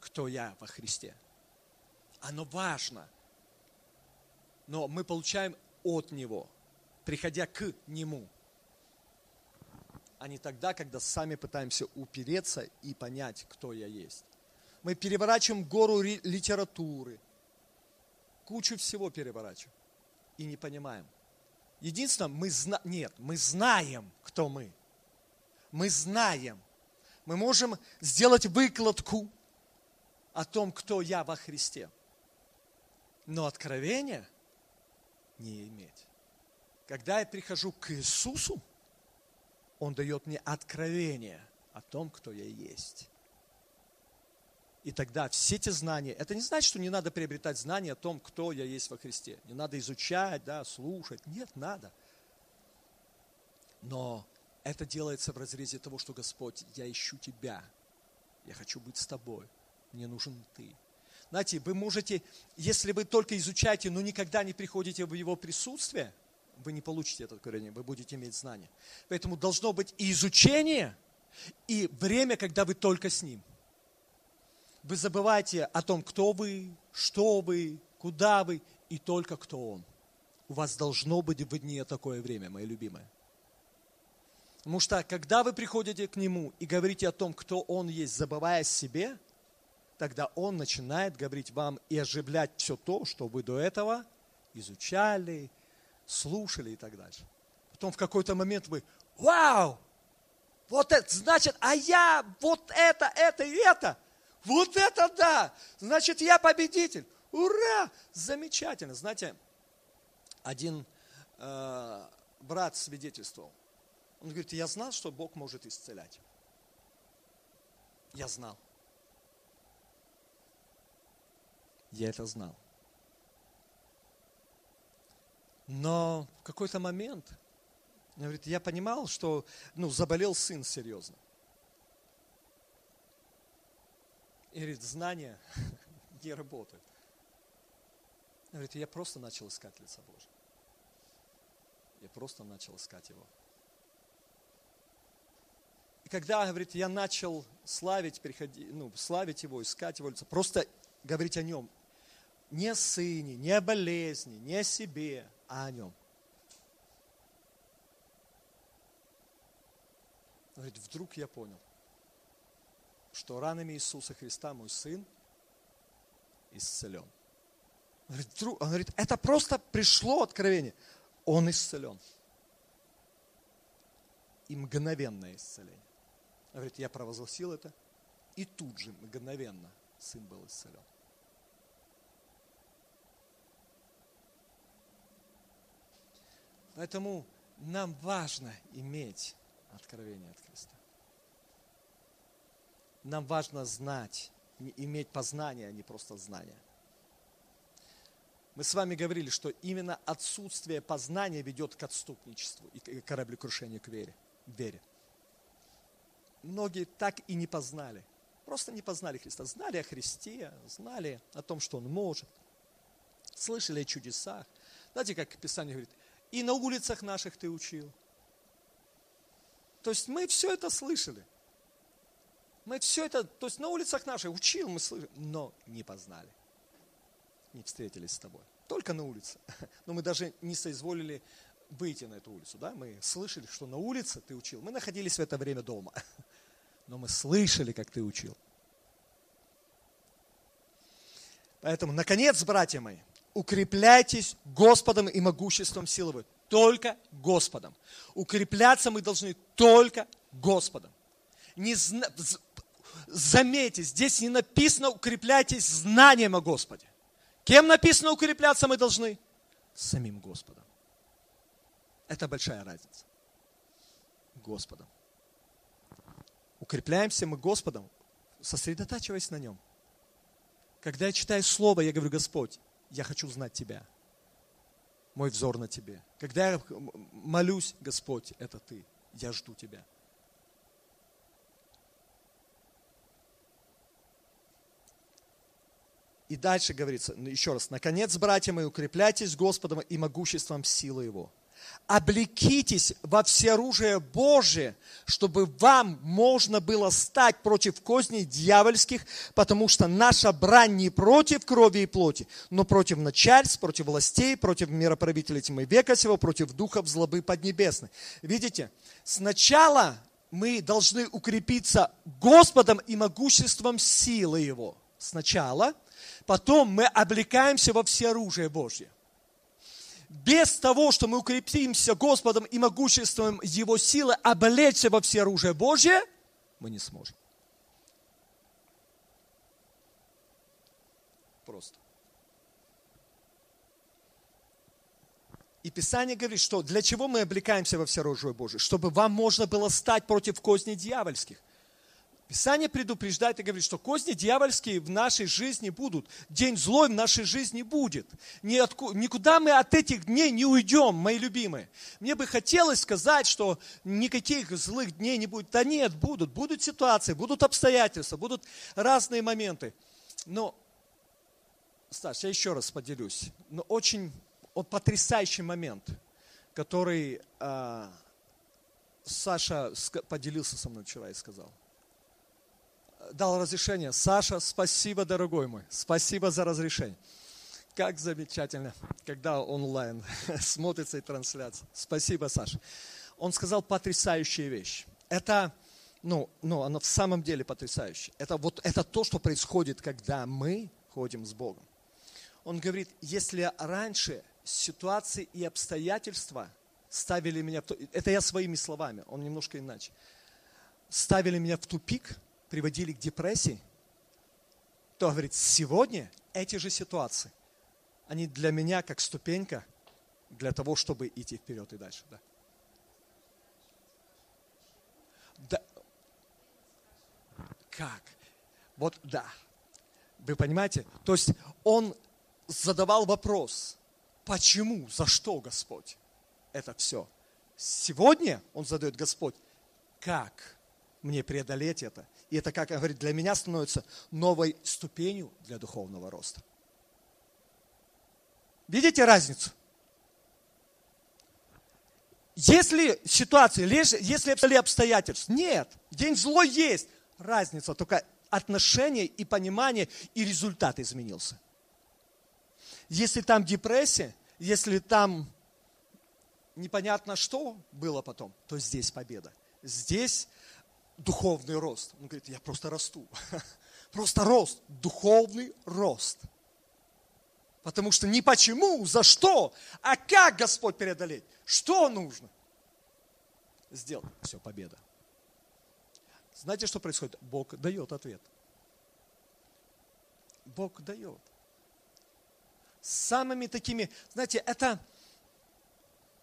Кто я во Христе. Оно важно. Но мы получаем от Него, приходя к Нему. А не тогда, когда сами пытаемся упереться и понять, кто я есть. Мы переворачиваем гору литературы, кучу всего переворачиваем и не понимаем – Единственное, мы зна... нет, мы знаем, кто мы. Мы знаем, Мы можем сделать выкладку о том, кто я во Христе. Но откровения не иметь. Когда я прихожу к Иисусу, Он дает мне откровение о том, кто я есть. И тогда все эти знания, это не значит, что не надо приобретать знания о том, кто я есть во Христе. Не надо изучать, да, слушать. Нет, надо. Но это делается в разрезе того, что Господь, я ищу Тебя. Я хочу быть с Тобой. Мне нужен Ты. Знаете, вы можете, если вы только изучаете, но никогда не приходите в Его присутствие, вы не получите это откровение, вы будете иметь знания. Поэтому должно быть и изучение, и время, когда вы только с Ним. Вы забываете о том, кто вы, что вы, куда вы, и только кто Он. У вас должно быть в дне такое время, мои любимые. Потому что, когда вы приходите к Нему и говорите о том, кто Он есть, забывая себе, тогда Он начинает говорить вам и оживлять все то, что вы до этого изучали, слушали и так дальше. Потом в какой-то момент вы, вау, вот это, значит, а я вот это, это и это – вот это да! Значит, я победитель. Ура! Замечательно. Знаете, один э, брат свидетельствовал. Он говорит, я знал, что Бог может исцелять. Я знал. Я это знал. Но в какой-то момент, он говорит, я понимал, что ну, заболел сын серьезно. Говорит, знания не работают. Он говорит, я просто начал искать лица Божьего. Я просто начал искать Его. И когда, говорит, я начал славить, приходи, ну, славить Его, искать Его лицо, просто говорить о Нем, не о сыне, не о болезни, не о себе, а о Нем. Он говорит, вдруг я понял, что ранами Иисуса Христа мой сын исцелен. Он говорит, он говорит, это просто пришло откровение. Он исцелен. И мгновенное исцеление. Он говорит, я провозгласил это, и тут же мгновенно сын был исцелен. Поэтому нам важно иметь откровение от Христа. Нам важно знать, иметь познание, а не просто знание. Мы с вами говорили, что именно отсутствие познания ведет к отступничеству и к кораблекрушению к вере. вере. Многие так и не познали. Просто не познали Христа. Знали о Христе, знали о том, что Он может. Слышали о чудесах. Знаете, как Писание говорит, и на улицах наших ты учил. То есть мы все это слышали. Мы все это, то есть на улицах наших учил, мы слышали, но не познали. Не встретились с тобой. Только на улице. Но мы даже не соизволили выйти на эту улицу. Да? Мы слышали, что на улице ты учил. Мы находились в это время дома. Но мы слышали, как ты учил. Поэтому, наконец, братья мои, укрепляйтесь Господом и могуществом силы. Только Господом. Укрепляться мы должны только Господом. Не, Заметьте, здесь не написано укрепляйтесь знанием о Господе. Кем написано укрепляться мы должны? Самим Господом. Это большая разница. Господом. Укрепляемся мы Господом, сосредотачиваясь на Нем. Когда я читаю Слово, я говорю, Господь, я хочу знать Тебя. Мой взор на Тебе. Когда я молюсь, Господь, это Ты. Я жду Тебя. И дальше говорится, ну, еще раз, наконец, братья мои, укрепляйтесь Господом и могуществом силы Его. Облекитесь во всеоружие Божие, чтобы вам можно было стать против козней дьявольских, потому что наша брань не против крови и плоти, но против начальств, против властей, против мироправителей тьмы века сего, против духов злобы поднебесной. Видите, сначала мы должны укрепиться Господом и могуществом силы Его. Сначала – Потом мы облекаемся во все оружие Божье. Без того, что мы укрепимся Господом и могуществом Его силы, облечься во все оружие Божье, мы не сможем. Просто. И Писание говорит, что для чего мы облекаемся во все оружие Божье? Чтобы вам можно было стать против козней дьявольских. Писание предупреждает и говорит, что козни дьявольские в нашей жизни будут. День злой в нашей жизни будет. Никуда мы от этих дней не уйдем, мои любимые. Мне бы хотелось сказать, что никаких злых дней не будет. Да нет, будут. Будут ситуации, будут обстоятельства, будут разные моменты. Но, Стас, я еще раз поделюсь. Но очень вот потрясающий момент, который э, Саша поделился со мной вчера и сказал дал разрешение. Саша, спасибо, дорогой мой. Спасибо за разрешение. Как замечательно, когда онлайн смотрится и трансляция. Спасибо, Саша. Он сказал потрясающую вещь. Это, ну, ну, оно в самом деле потрясающе. Это вот это то, что происходит, когда мы ходим с Богом. Он говорит, если раньше ситуации и обстоятельства ставили меня в это я своими словами, он немножко иначе, ставили меня в тупик – приводили к депрессии, то, говорит, сегодня эти же ситуации, они для меня как ступенька для того, чтобы идти вперед и дальше. Да. Да. Как? Вот да. Вы понимаете? То есть он задавал вопрос, почему, за что Господь это все? Сегодня он задает Господь, как мне преодолеть это? И это, как говорит, для меня становится новой ступенью для духовного роста. Видите разницу? Если ситуация, если обстоятельства, нет, день злой есть. Разница только отношение и понимание, и результат изменился. Если там депрессия, если там непонятно что было потом, то здесь победа. Здесь духовный рост. Он говорит, я просто расту. Просто рост, духовный рост. Потому что не почему, за что, а как Господь преодолеть. Что нужно? Сделать. Все, победа. Знаете, что происходит? Бог дает ответ. Бог дает. Самыми такими, знаете, это,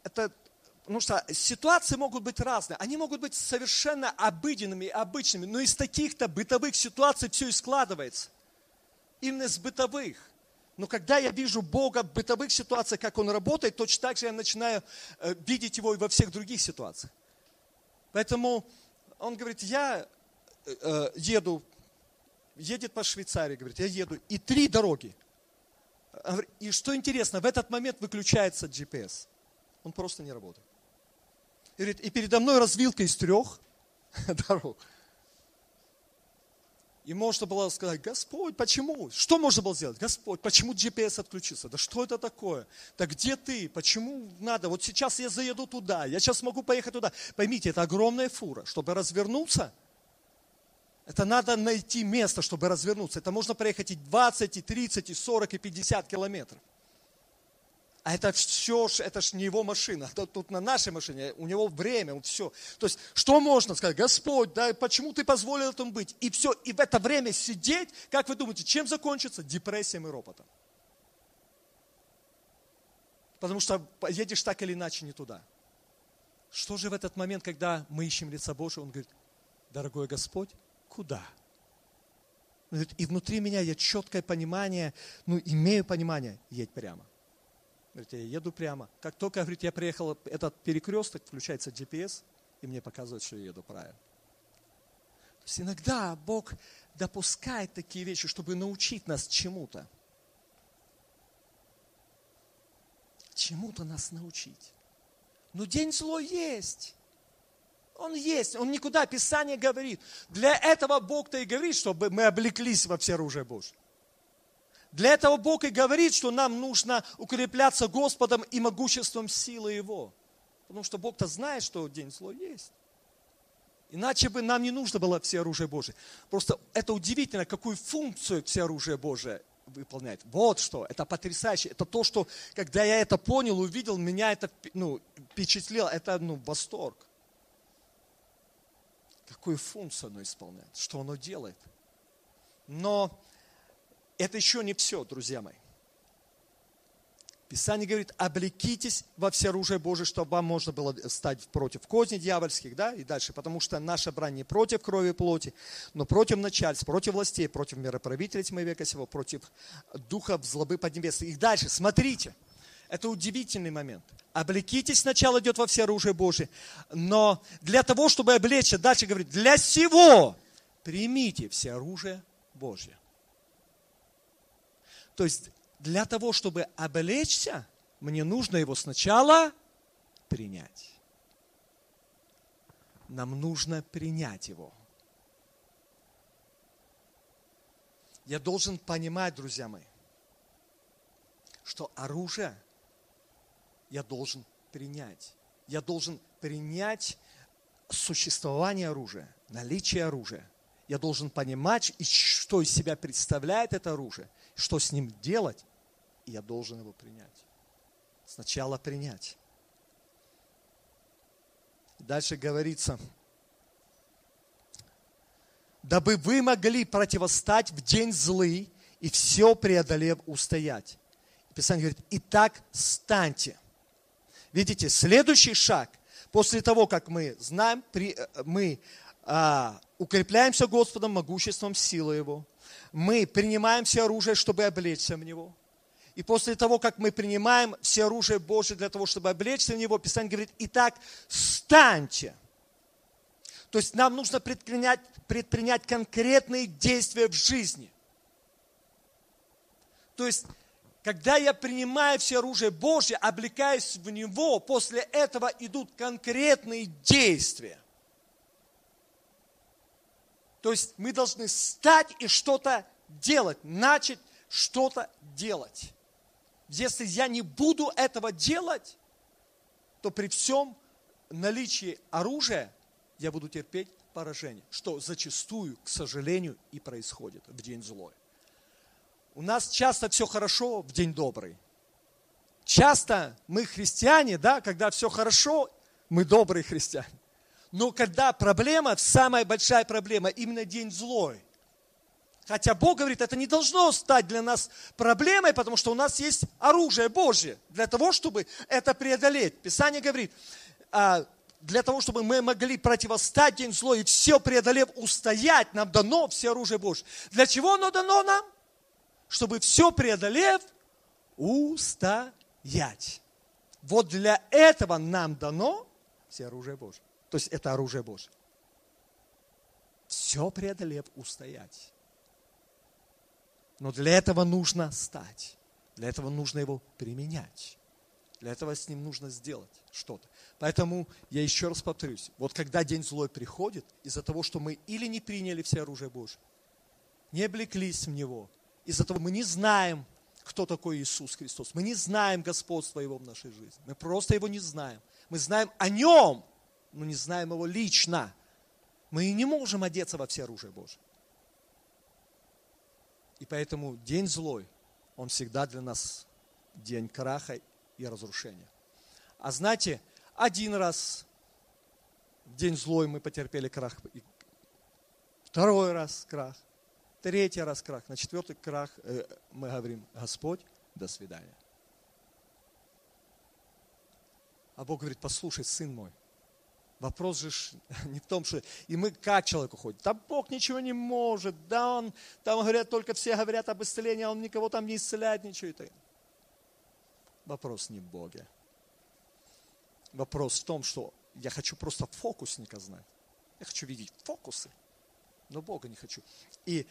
это Потому что ситуации могут быть разные. Они могут быть совершенно обыденными, обычными. Но из таких-то бытовых ситуаций все и складывается. Именно из бытовых. Но когда я вижу Бога в бытовых ситуациях, как Он работает, точно так же я начинаю э, видеть Его и во всех других ситуациях. Поэтому Он говорит, я э, э, еду, едет по Швейцарии, говорит, я еду, и три дороги. И что интересно, в этот момент выключается GPS. Он просто не работает. И, говорит, и передо мной развилка из трех дорог. И можно было сказать, Господь, почему? Что можно было сделать? Господь, почему GPS отключился? Да что это такое? Да где ты? Почему надо? Вот сейчас я заеду туда, я сейчас могу поехать туда. Поймите, это огромная фура. Чтобы развернуться, это надо найти место, чтобы развернуться. Это можно проехать и 20, и 30, и 40, и 50 километров. А это все, это ж не его машина, это тут на нашей машине, у него время, вот все. То есть, что можно сказать? Господь, да, почему ты позволил этому быть? И все, и в это время сидеть, как вы думаете, чем закончится? Депрессией и ропотом. Потому что едешь так или иначе не туда. Что же в этот момент, когда мы ищем лица Божьего, он говорит, дорогой Господь, куда? И внутри меня есть четкое понимание, ну, имею понимание, едь прямо. Говорит, я еду прямо. Как только, говорит, я приехал, этот перекресток, включается GPS, и мне показывает, что я еду правильно. То есть иногда Бог допускает такие вещи, чтобы научить нас чему-то. Чему-то нас научить. Но день злой есть. Он есть, он никуда, Писание говорит. Для этого Бог-то и говорит, чтобы мы облеклись во все оружие Божье. Для этого Бог и говорит, что нам нужно укрепляться Господом и могуществом силы Его. Потому что Бог-то знает, что день злой есть. Иначе бы нам не нужно было все оружие Божие. Просто это удивительно, какую функцию все оружие Божие выполняет. Вот что, это потрясающе. Это то, что, когда я это понял, увидел, меня это ну, впечатлило. Это ну, восторг. Какую функцию оно исполняет, что оно делает. Но это еще не все, друзья мои. Писание говорит, облекитесь во все оружие Божие, чтобы вам можно было стать против козни дьявольских, да, и дальше, потому что наша брань не против крови и плоти, но против начальств, против властей, против мироправителей тьмы века сего, против духов злобы поднебесных. И дальше, смотрите, это удивительный момент. Облекитесь, сначала идет во все оружие Божие, но для того, чтобы облечься, дальше говорит, для всего примите все оружие Божье. То есть для того, чтобы облечься, мне нужно его сначала принять. Нам нужно принять его. Я должен понимать, друзья мои, что оружие я должен принять. Я должен принять существование оружия, наличие оружия. Я должен понимать, что из себя представляет это оружие, что с ним делать, я должен его принять. Сначала принять. Дальше говорится, дабы вы могли противостать в день злый и все преодолев устоять. Писание говорит, и так станьте. Видите, следующий шаг, после того, как мы знаем, э, мы а, укрепляемся Господом, могуществом, силой Его, мы принимаем все оружие, чтобы облечься в него. И после того, как мы принимаем все оружие Божие для того, чтобы облечься в него, Писание говорит, итак, станьте. То есть нам нужно предпринять, предпринять конкретные действия в жизни. То есть, когда я принимаю все оружие Божье, облекаюсь в него, после этого идут конкретные действия. То есть мы должны стать и что-то делать, начать что-то делать. Если я не буду этого делать, то при всем наличии оружия я буду терпеть поражение, что зачастую, к сожалению, и происходит в день злой. У нас часто все хорошо в день добрый. Часто мы христиане, да, когда все хорошо, мы добрые христиане. Но когда проблема, самая большая проблема, именно день злой. Хотя Бог говорит, это не должно стать для нас проблемой, потому что у нас есть оружие Божье для того, чтобы это преодолеть. Писание говорит, а, для того, чтобы мы могли противостать день злой и все преодолев, устоять, нам дано все оружие Божье. Для чего оно дано нам? Чтобы все преодолев, устоять. Вот для этого нам дано все оружие Божье. То есть это оружие Божье. Все преодолев, устоять. Но для этого нужно стать. Для этого нужно его применять. Для этого с ним нужно сделать что-то. Поэтому я еще раз повторюсь. Вот когда день злой приходит, из-за того, что мы или не приняли все оружие Божье, не облеклись в него, из-за того мы не знаем, кто такой Иисус Христос. Мы не знаем господства Его в нашей жизни. Мы просто Его не знаем. Мы знаем о Нем, но не знаем Его лично. Мы не можем одеться во все оружие Божие. И поэтому день злой, он всегда для нас день краха и разрушения. А знаете, один раз в день злой мы потерпели крах, второй раз крах, третий раз крах, на четвертый крах э, мы говорим, Господь, до свидания. А Бог говорит, послушай, сын мой, Вопрос же не в том, что и мы как человеку ходим. Там Бог ничего не может, да он, там говорят, только все говорят об исцелении, а он никого там не исцеляет, ничего. Это. Вопрос не в Боге. Вопрос в том, что я хочу просто фокусника знать. Я хочу видеть фокусы, но Бога не хочу. И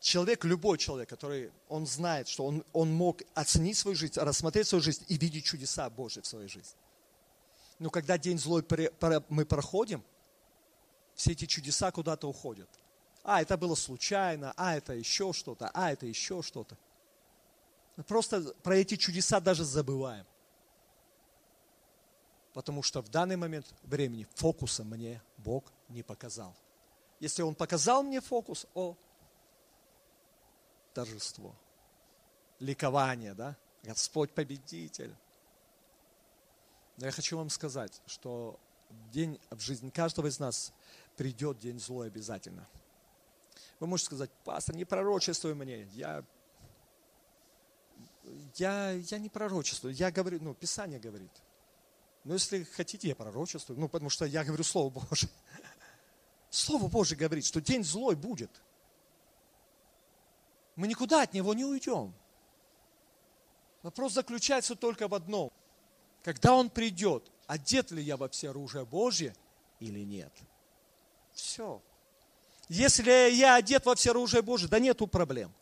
человек, любой человек, который, он знает, что он, он мог оценить свою жизнь, рассмотреть свою жизнь и видеть чудеса Божьи в своей жизни. Но когда день злой мы проходим, все эти чудеса куда-то уходят. А, это было случайно, а, это еще что-то, а, это еще что-то. Просто про эти чудеса даже забываем. Потому что в данный момент времени фокуса мне Бог не показал. Если Он показал мне фокус, о, торжество, ликование, да? Господь победитель. Но я хочу вам сказать, что день в жизни каждого из нас придет день злой обязательно. Вы можете сказать, пастор, не пророчествуй мне, я я, я не пророчествую, я говорю, ну, Писание говорит. Но если хотите, я пророчествую, ну, потому что я говорю Слово Божие. Слово Божие говорит, что день злой будет. Мы никуда от него не уйдем. Вопрос заключается только в одном. Когда он придет, одет ли я во все оружие Божье или нет? Все. Если я одет во все оружие Божие, да нету проблем.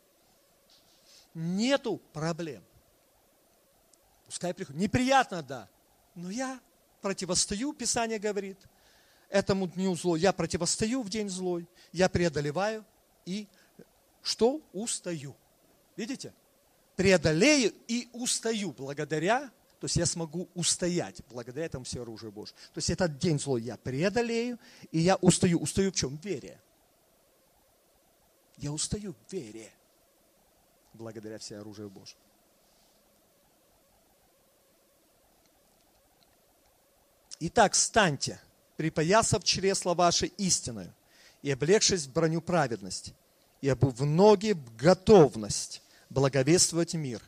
Нету проблем. Пускай приходит. Неприятно, да. Но я противостою, Писание говорит, этому дню злой. Я противостою в день злой. Я преодолеваю и что? Устаю. Видите? Преодолею и устаю благодаря, то есть я смогу устоять благодаря этому все оружию Божьему. То есть этот день злой я преодолею, и я устаю. Устаю в чем? В вере. Я устаю в вере благодаря все оружию Божьему. Итак, станьте, припоясав чресла ваши истиною, и облегшись в броню праведности, и обув ноги в готовность благовествовать мир.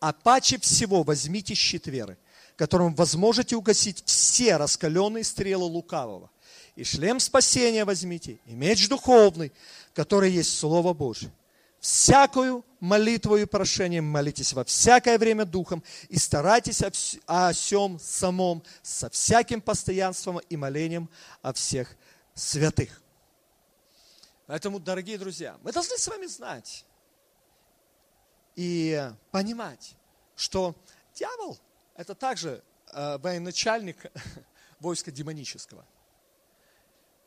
А паче всего возьмите щит веры, которым возможете угасить все раскаленные стрелы лукавого. И шлем спасения возьмите, и меч духовный, который есть Слово Божье всякую молитву и прошением молитесь во всякое время духом и старайтесь о всем самом со всяким постоянством и молением о всех святых. Поэтому, дорогие друзья, мы должны с вами знать и понимать, что дьявол – это также э, военачальник войска демонического.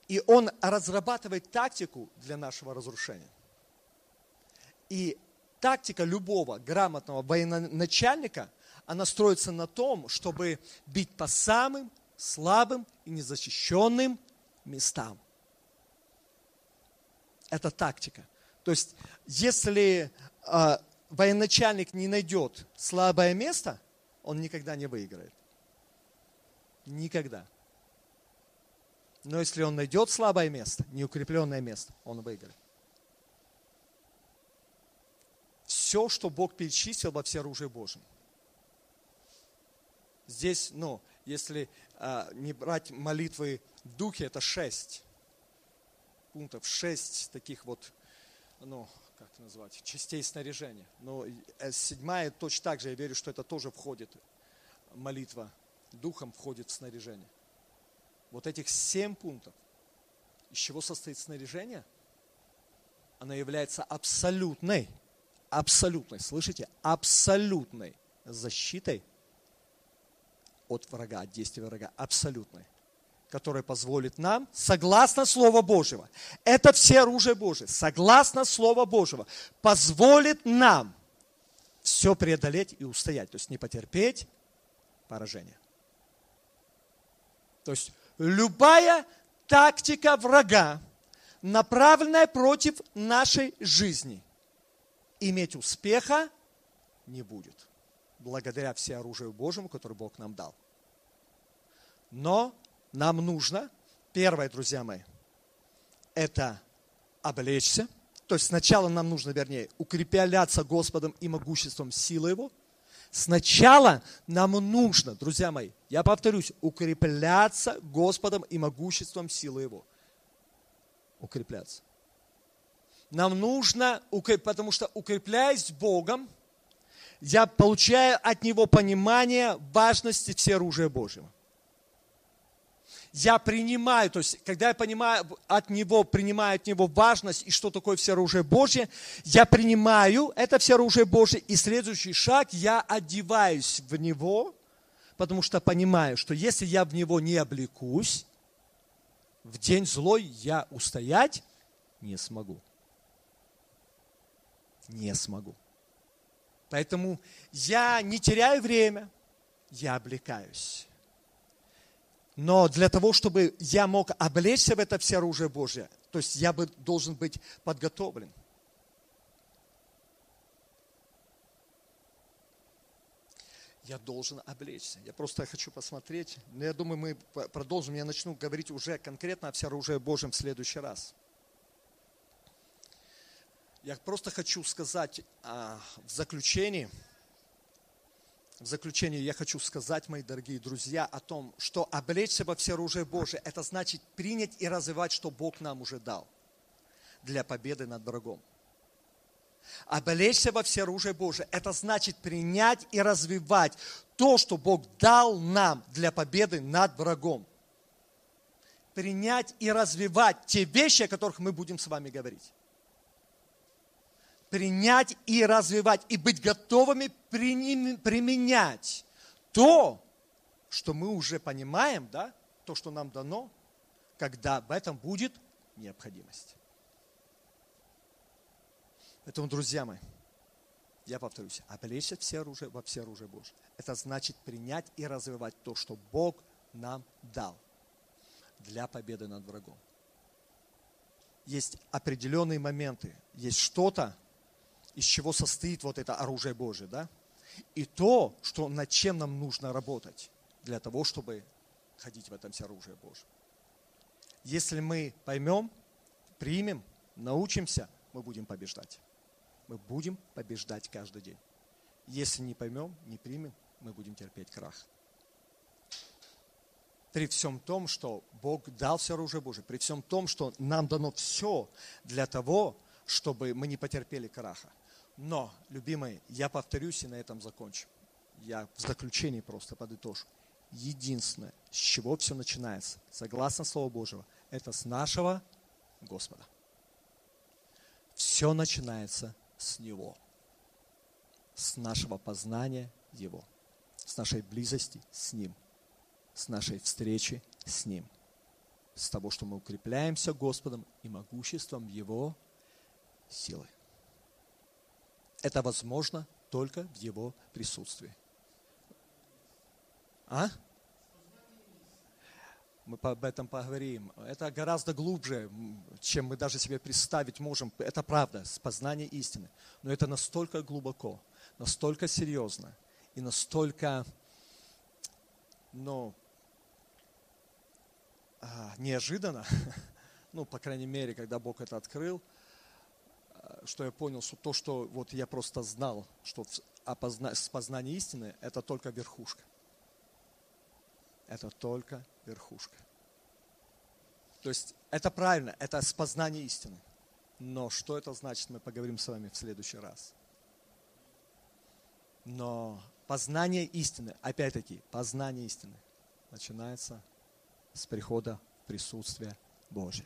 И он разрабатывает тактику для нашего разрушения. И тактика любого грамотного военачальника, она строится на том, чтобы бить по самым слабым и незащищенным местам. Это тактика. То есть, если э, военачальник не найдет слабое место, он никогда не выиграет. Никогда. Но если он найдет слабое место, неукрепленное место, он выиграет. все, что Бог перечислил во все оружие Божьем. Здесь, ну, если а, не брать молитвы в духе, это шесть пунктов, шесть таких вот, ну, как это назвать, частей снаряжения. Но э, седьмая точно так же, я верю, что это тоже входит, молитва духом входит в снаряжение. Вот этих семь пунктов, из чего состоит снаряжение, она является абсолютной абсолютной, слышите, абсолютной защитой от врага, от действия врага, абсолютной, которая позволит нам, согласно Слова Божьего, это все оружие Божие, согласно Слова Божьего, позволит нам все преодолеть и устоять, то есть не потерпеть поражение. То есть любая тактика врага, направленная против нашей жизни – иметь успеха не будет. Благодаря всеоружию Божьему, которое Бог нам дал. Но нам нужно, первое, друзья мои, это облечься. То есть сначала нам нужно, вернее, укрепляться Господом и могуществом силы Его. Сначала нам нужно, друзья мои, я повторюсь, укрепляться Господом и могуществом силы Его. Укрепляться. Нам нужно, потому что укрепляясь Богом, я получаю от Него понимание важности всеоружия Божьего. Я принимаю, то есть, когда я понимаю от Него, принимаю от Него важность и что такое всеоружие Божье, я принимаю это всеоружие Божье, и следующий шаг, я одеваюсь в Него, потому что понимаю, что если я в Него не облекусь, в день злой я устоять не смогу не смогу. Поэтому я не теряю время, я облекаюсь. Но для того, чтобы я мог облечься в это все оружие Божье, то есть я бы должен быть подготовлен. Я должен облечься. Я просто хочу посмотреть. Но я думаю, мы продолжим. Я начну говорить уже конкретно о всеоружии Божьем в следующий раз. Я просто хочу сказать а, в заключении, в заключение я хочу сказать, мои дорогие друзья, о том, что облечься во все оружие Божие, это значит принять и развивать, что Бог нам уже дал для победы над врагом. Облечься во все оружие Божие, это значит принять и развивать то, что Бог дал нам для победы над врагом. Принять и развивать те вещи, о которых мы будем с вами говорить принять и развивать, и быть готовыми применять то, что мы уже понимаем, да, то, что нам дано, когда в этом будет необходимость. Поэтому, друзья мои, я повторюсь, облечься все оружие, во все оружие Божие. Это значит принять и развивать то, что Бог нам дал для победы над врагом. Есть определенные моменты, есть что-то, из чего состоит вот это оружие Божие, да? И то, что, над чем нам нужно работать для того, чтобы ходить в этом оружие Божие. Если мы поймем, примем, научимся, мы будем побеждать. Мы будем побеждать каждый день. Если не поймем, не примем, мы будем терпеть крах. При всем том, что Бог дал все оружие Божие, при всем том, что нам дано все для того, чтобы мы не потерпели краха. Но, любимые, я повторюсь и на этом закончу. Я в заключении просто подытожу. Единственное, с чего все начинается, согласно Слову Божьего, это с нашего Господа. Все начинается с Него, с нашего познания Его, с нашей близости с Ним, с нашей встречи с Ним, с того, что мы укрепляемся Господом и могуществом Его силы. Это возможно только в Его присутствии. А? Мы об этом поговорим. Это гораздо глубже, чем мы даже себе представить можем. Это правда, познание истины. Но это настолько глубоко, настолько серьезно и настолько ну, а, неожиданно, ну, по крайней мере, когда Бог это открыл, что я понял, что то, что вот я просто знал, что опозна... познание истины, это только верхушка. Это только верхушка. То есть это правильно, это познание истины. Но что это значит, мы поговорим с вами в следующий раз. Но познание истины, опять-таки, познание истины начинается с прихода в присутствие Божье.